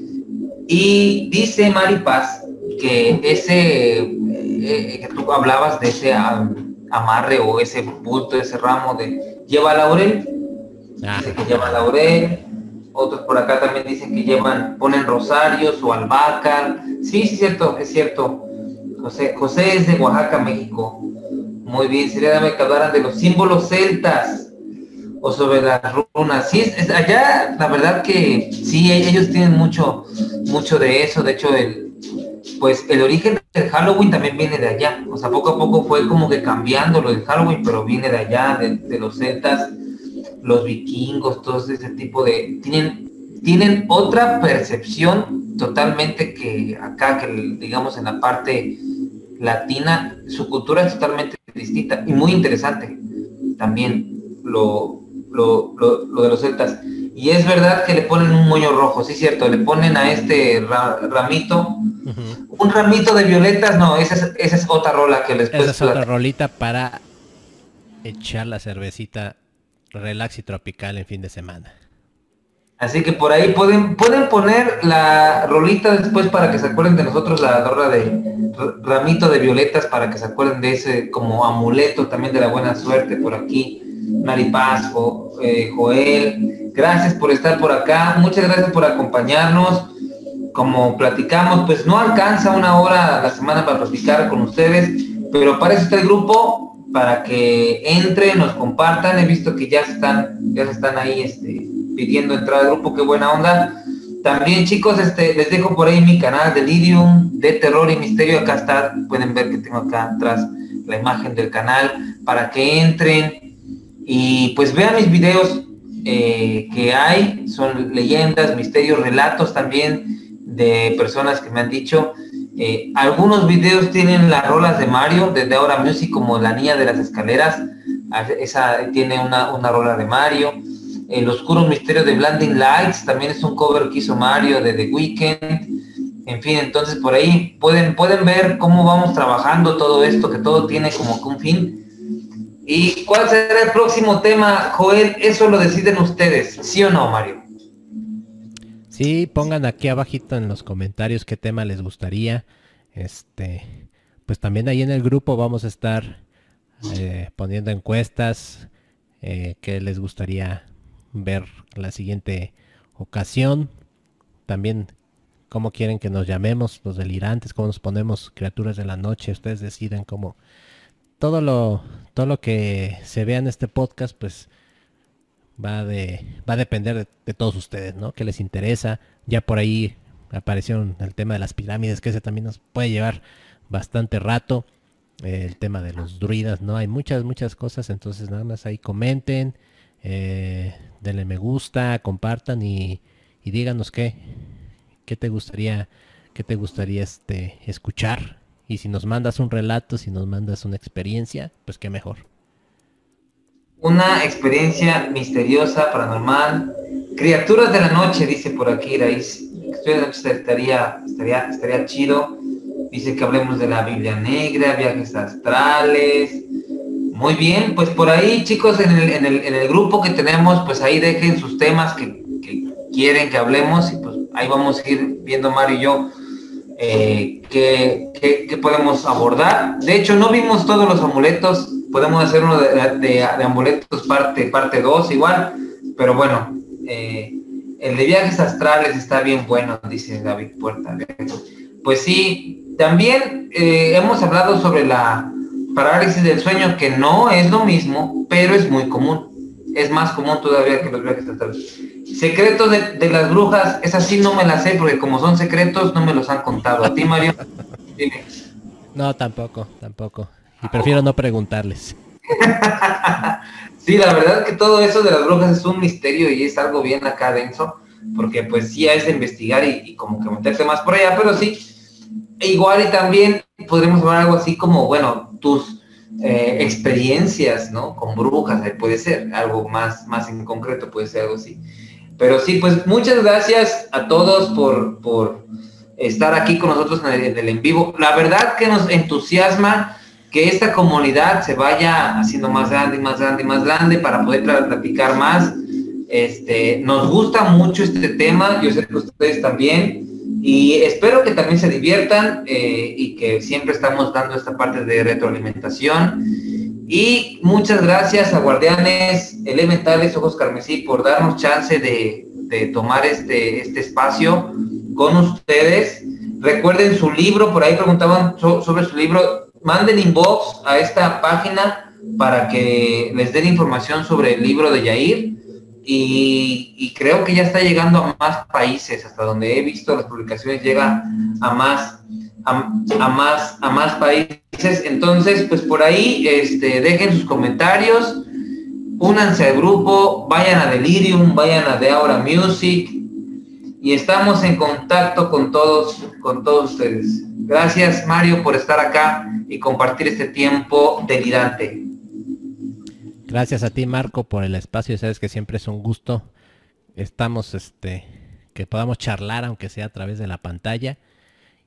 Y dice Mari Paz que ese eh, que tú hablabas de ese amarre o ese bulto, ese ramo de lleva laurel, ah. dice que lleva laurel, otros por acá también dicen que llevan, ponen rosarios o albahaca, sí, sí, cierto, es cierto, José, José es de Oaxaca, México, muy bien, sería que hablaran de los símbolos celtas o sobre las runas. Sí, es, allá la verdad que sí, ellos tienen mucho, mucho de eso. De hecho, el, pues el origen del Halloween también viene de allá. O sea, poco a poco fue como que cambiando lo del Halloween, pero viene de allá, de, los celtas, los vikingos, todo ese tipo de... Tienen, tienen otra percepción totalmente que acá, que digamos en la parte latina, su cultura es totalmente distinta y muy interesante también lo, lo, lo, de los celtas. Y es verdad que le ponen un moño rojo, sí cierto, le ponen a este ramito un ramito de violetas, no, esa es, esa es otra rola que les Esa es otra rolita para echar la cervecita relax y tropical en fin de semana. Así que por ahí pueden, pueden poner la rolita después para que se acuerden de nosotros, la rola de ramito de violetas, para que se acuerden de ese como amuleto también de la buena suerte por aquí. Maripaz, eh, Joel, gracias por estar por acá, muchas gracias por acompañarnos como platicamos, pues no alcanza una hora a la semana para platicar con ustedes, pero para eso está el grupo, para que entren, nos compartan. He visto que ya están, ya están ahí este, pidiendo entrar al grupo, qué buena onda. También chicos, este, les dejo por ahí mi canal de Delirium, de terror y misterio. Acá está, pueden ver que tengo acá atrás la imagen del canal para que entren y pues vean mis videos eh, que hay, son leyendas, misterios, relatos también de personas que me han dicho, eh, algunos videos tienen las rolas de Mario, desde ahora Music como La Niña de las Escaleras, esa tiene una, una rola de Mario. El Oscuro Misterio de Blinding Lights también es un cover que hizo Mario de The Weeknd. En fin, entonces por ahí pueden, pueden ver cómo vamos trabajando todo esto, que todo tiene como que un fin. ¿Y cuál será el próximo tema, Joel? Eso lo deciden ustedes, ¿sí o no, Mario? Sí, pongan aquí abajito en los comentarios qué tema les gustaría. Este, pues también ahí en el grupo vamos a estar eh, poniendo encuestas eh, qué les gustaría ver la siguiente ocasión. También cómo quieren que nos llamemos los delirantes, cómo nos ponemos criaturas de la noche. Ustedes deciden cómo todo lo, todo lo que se vea en este podcast, pues va de va a depender de, todos ustedes, ¿no? Que les interesa. Ya por ahí apareció el tema de las pirámides, que ese también nos puede llevar bastante rato. el tema de los druidas, ¿no? Hay muchas, muchas cosas, entonces nada más ahí comenten, eh, denle me gusta, compartan y, y díganos qué, qué te gustaría, qué te gustaría este, escuchar. Y si nos mandas un relato, si nos mandas una experiencia, pues qué mejor. Una experiencia misteriosa, paranormal. Criaturas de la noche, dice por aquí Raíz. Estaría, estaría, estaría chido. Dice que hablemos de la Biblia Negra, viajes astrales. Muy bien, pues por ahí chicos, en el, en el, en el grupo que tenemos, pues ahí dejen sus temas que, que quieren que hablemos y pues ahí vamos a ir viendo Mario y yo eh, qué, podemos abordar. De hecho, no vimos todos los amuletos, podemos hacer uno de, amuletos parte parte 2 igual, pero bueno, eh, el de viajes astrales está bien bueno, dice David Puerta. Pues sí, también eh, hemos hablado sobre la parálisis del sueño, que no es lo mismo, pero es muy común. Es más común todavía que los viajes astrales. Secretos de, las brujas, es así no me las sé porque como son secretos no me los han contado. ¿A ti, Mario? No, tampoco, tampoco. Y prefiero no preguntarles. sí, la verdad que todo eso de las brujas es un misterio y es algo bien acá denso, porque pues sí es investigar y, como que meterse más por allá, pero sí, e igual y también podremos hablar algo así como, bueno, tus eh, experiencias, ¿no? Con brujas, puede ser, algo más, más en concreto, puede ser algo así. Pero sí, pues muchas gracias a todos por, por estar aquí con nosotros en el, en vivo. La verdad que nos entusiasma que esta comunidad se vaya haciendo más grande y más grande y más grande para poder platicar más. Este, nos gusta mucho este tema, yo sé que ustedes también, y espero que también se diviertan eh, y que siempre estamos dando esta parte de retroalimentación. Y muchas gracias a Guardianes Elementales Ojos Carmesí por darnos chance de, tomar este, este espacio con ustedes. Recuerden su libro, por ahí preguntaban sobre su libro. Manden inbox a esta página para que les den información sobre el libro de Yair. Y, creo que ya está llegando a más países, hasta donde he visto las publicaciones llega a más, a más, a más países entonces, pues por ahí, este, dejen sus comentarios, únanse al grupo, vayan a Delirium, vayan a The Aura Music y estamos en contacto con todos, con todos ustedes. Gracias Mario por estar acá y compartir este tiempo delirante. Gracias a ti Marco por el espacio, sabes que siempre es un gusto. Estamos, este, que podamos charlar aunque sea a través de la pantalla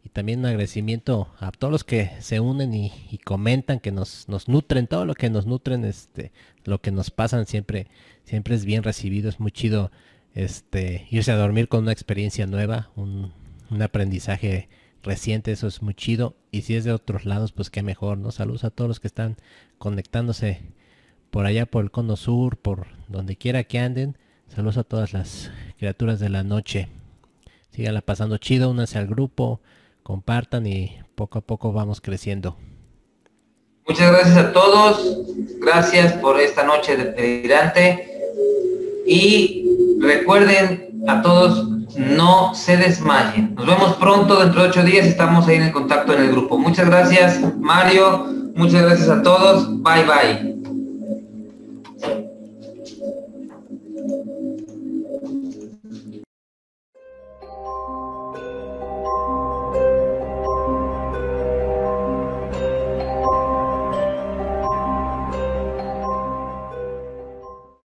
y también un agradecimiento a todos los que se unen y, comentan, que nos, nos, nutren, todo lo que nos nutren, este, lo que nos pasan siempre, siempre es bien recibido, es muy chido este, irse a dormir con una experiencia nueva, un, aprendizaje reciente, eso es muy chido. Y si es de otros lados, pues qué mejor, ¿no? Saludos a todos los que están conectándose por allá por el cono sur, por donde quiera que anden. Saludos a todas las criaturas de la noche. Síganla pasando chido, únanse al grupo, compartan y poco a poco vamos creciendo. Muchas gracias a todos, gracias por esta noche de delirante y recuerden a todos no se desmayen. Nos vemos pronto, dentro de ocho días estamos ahí en el contacto en el grupo. Muchas gracias Mario, muchas gracias a todos, bye bye.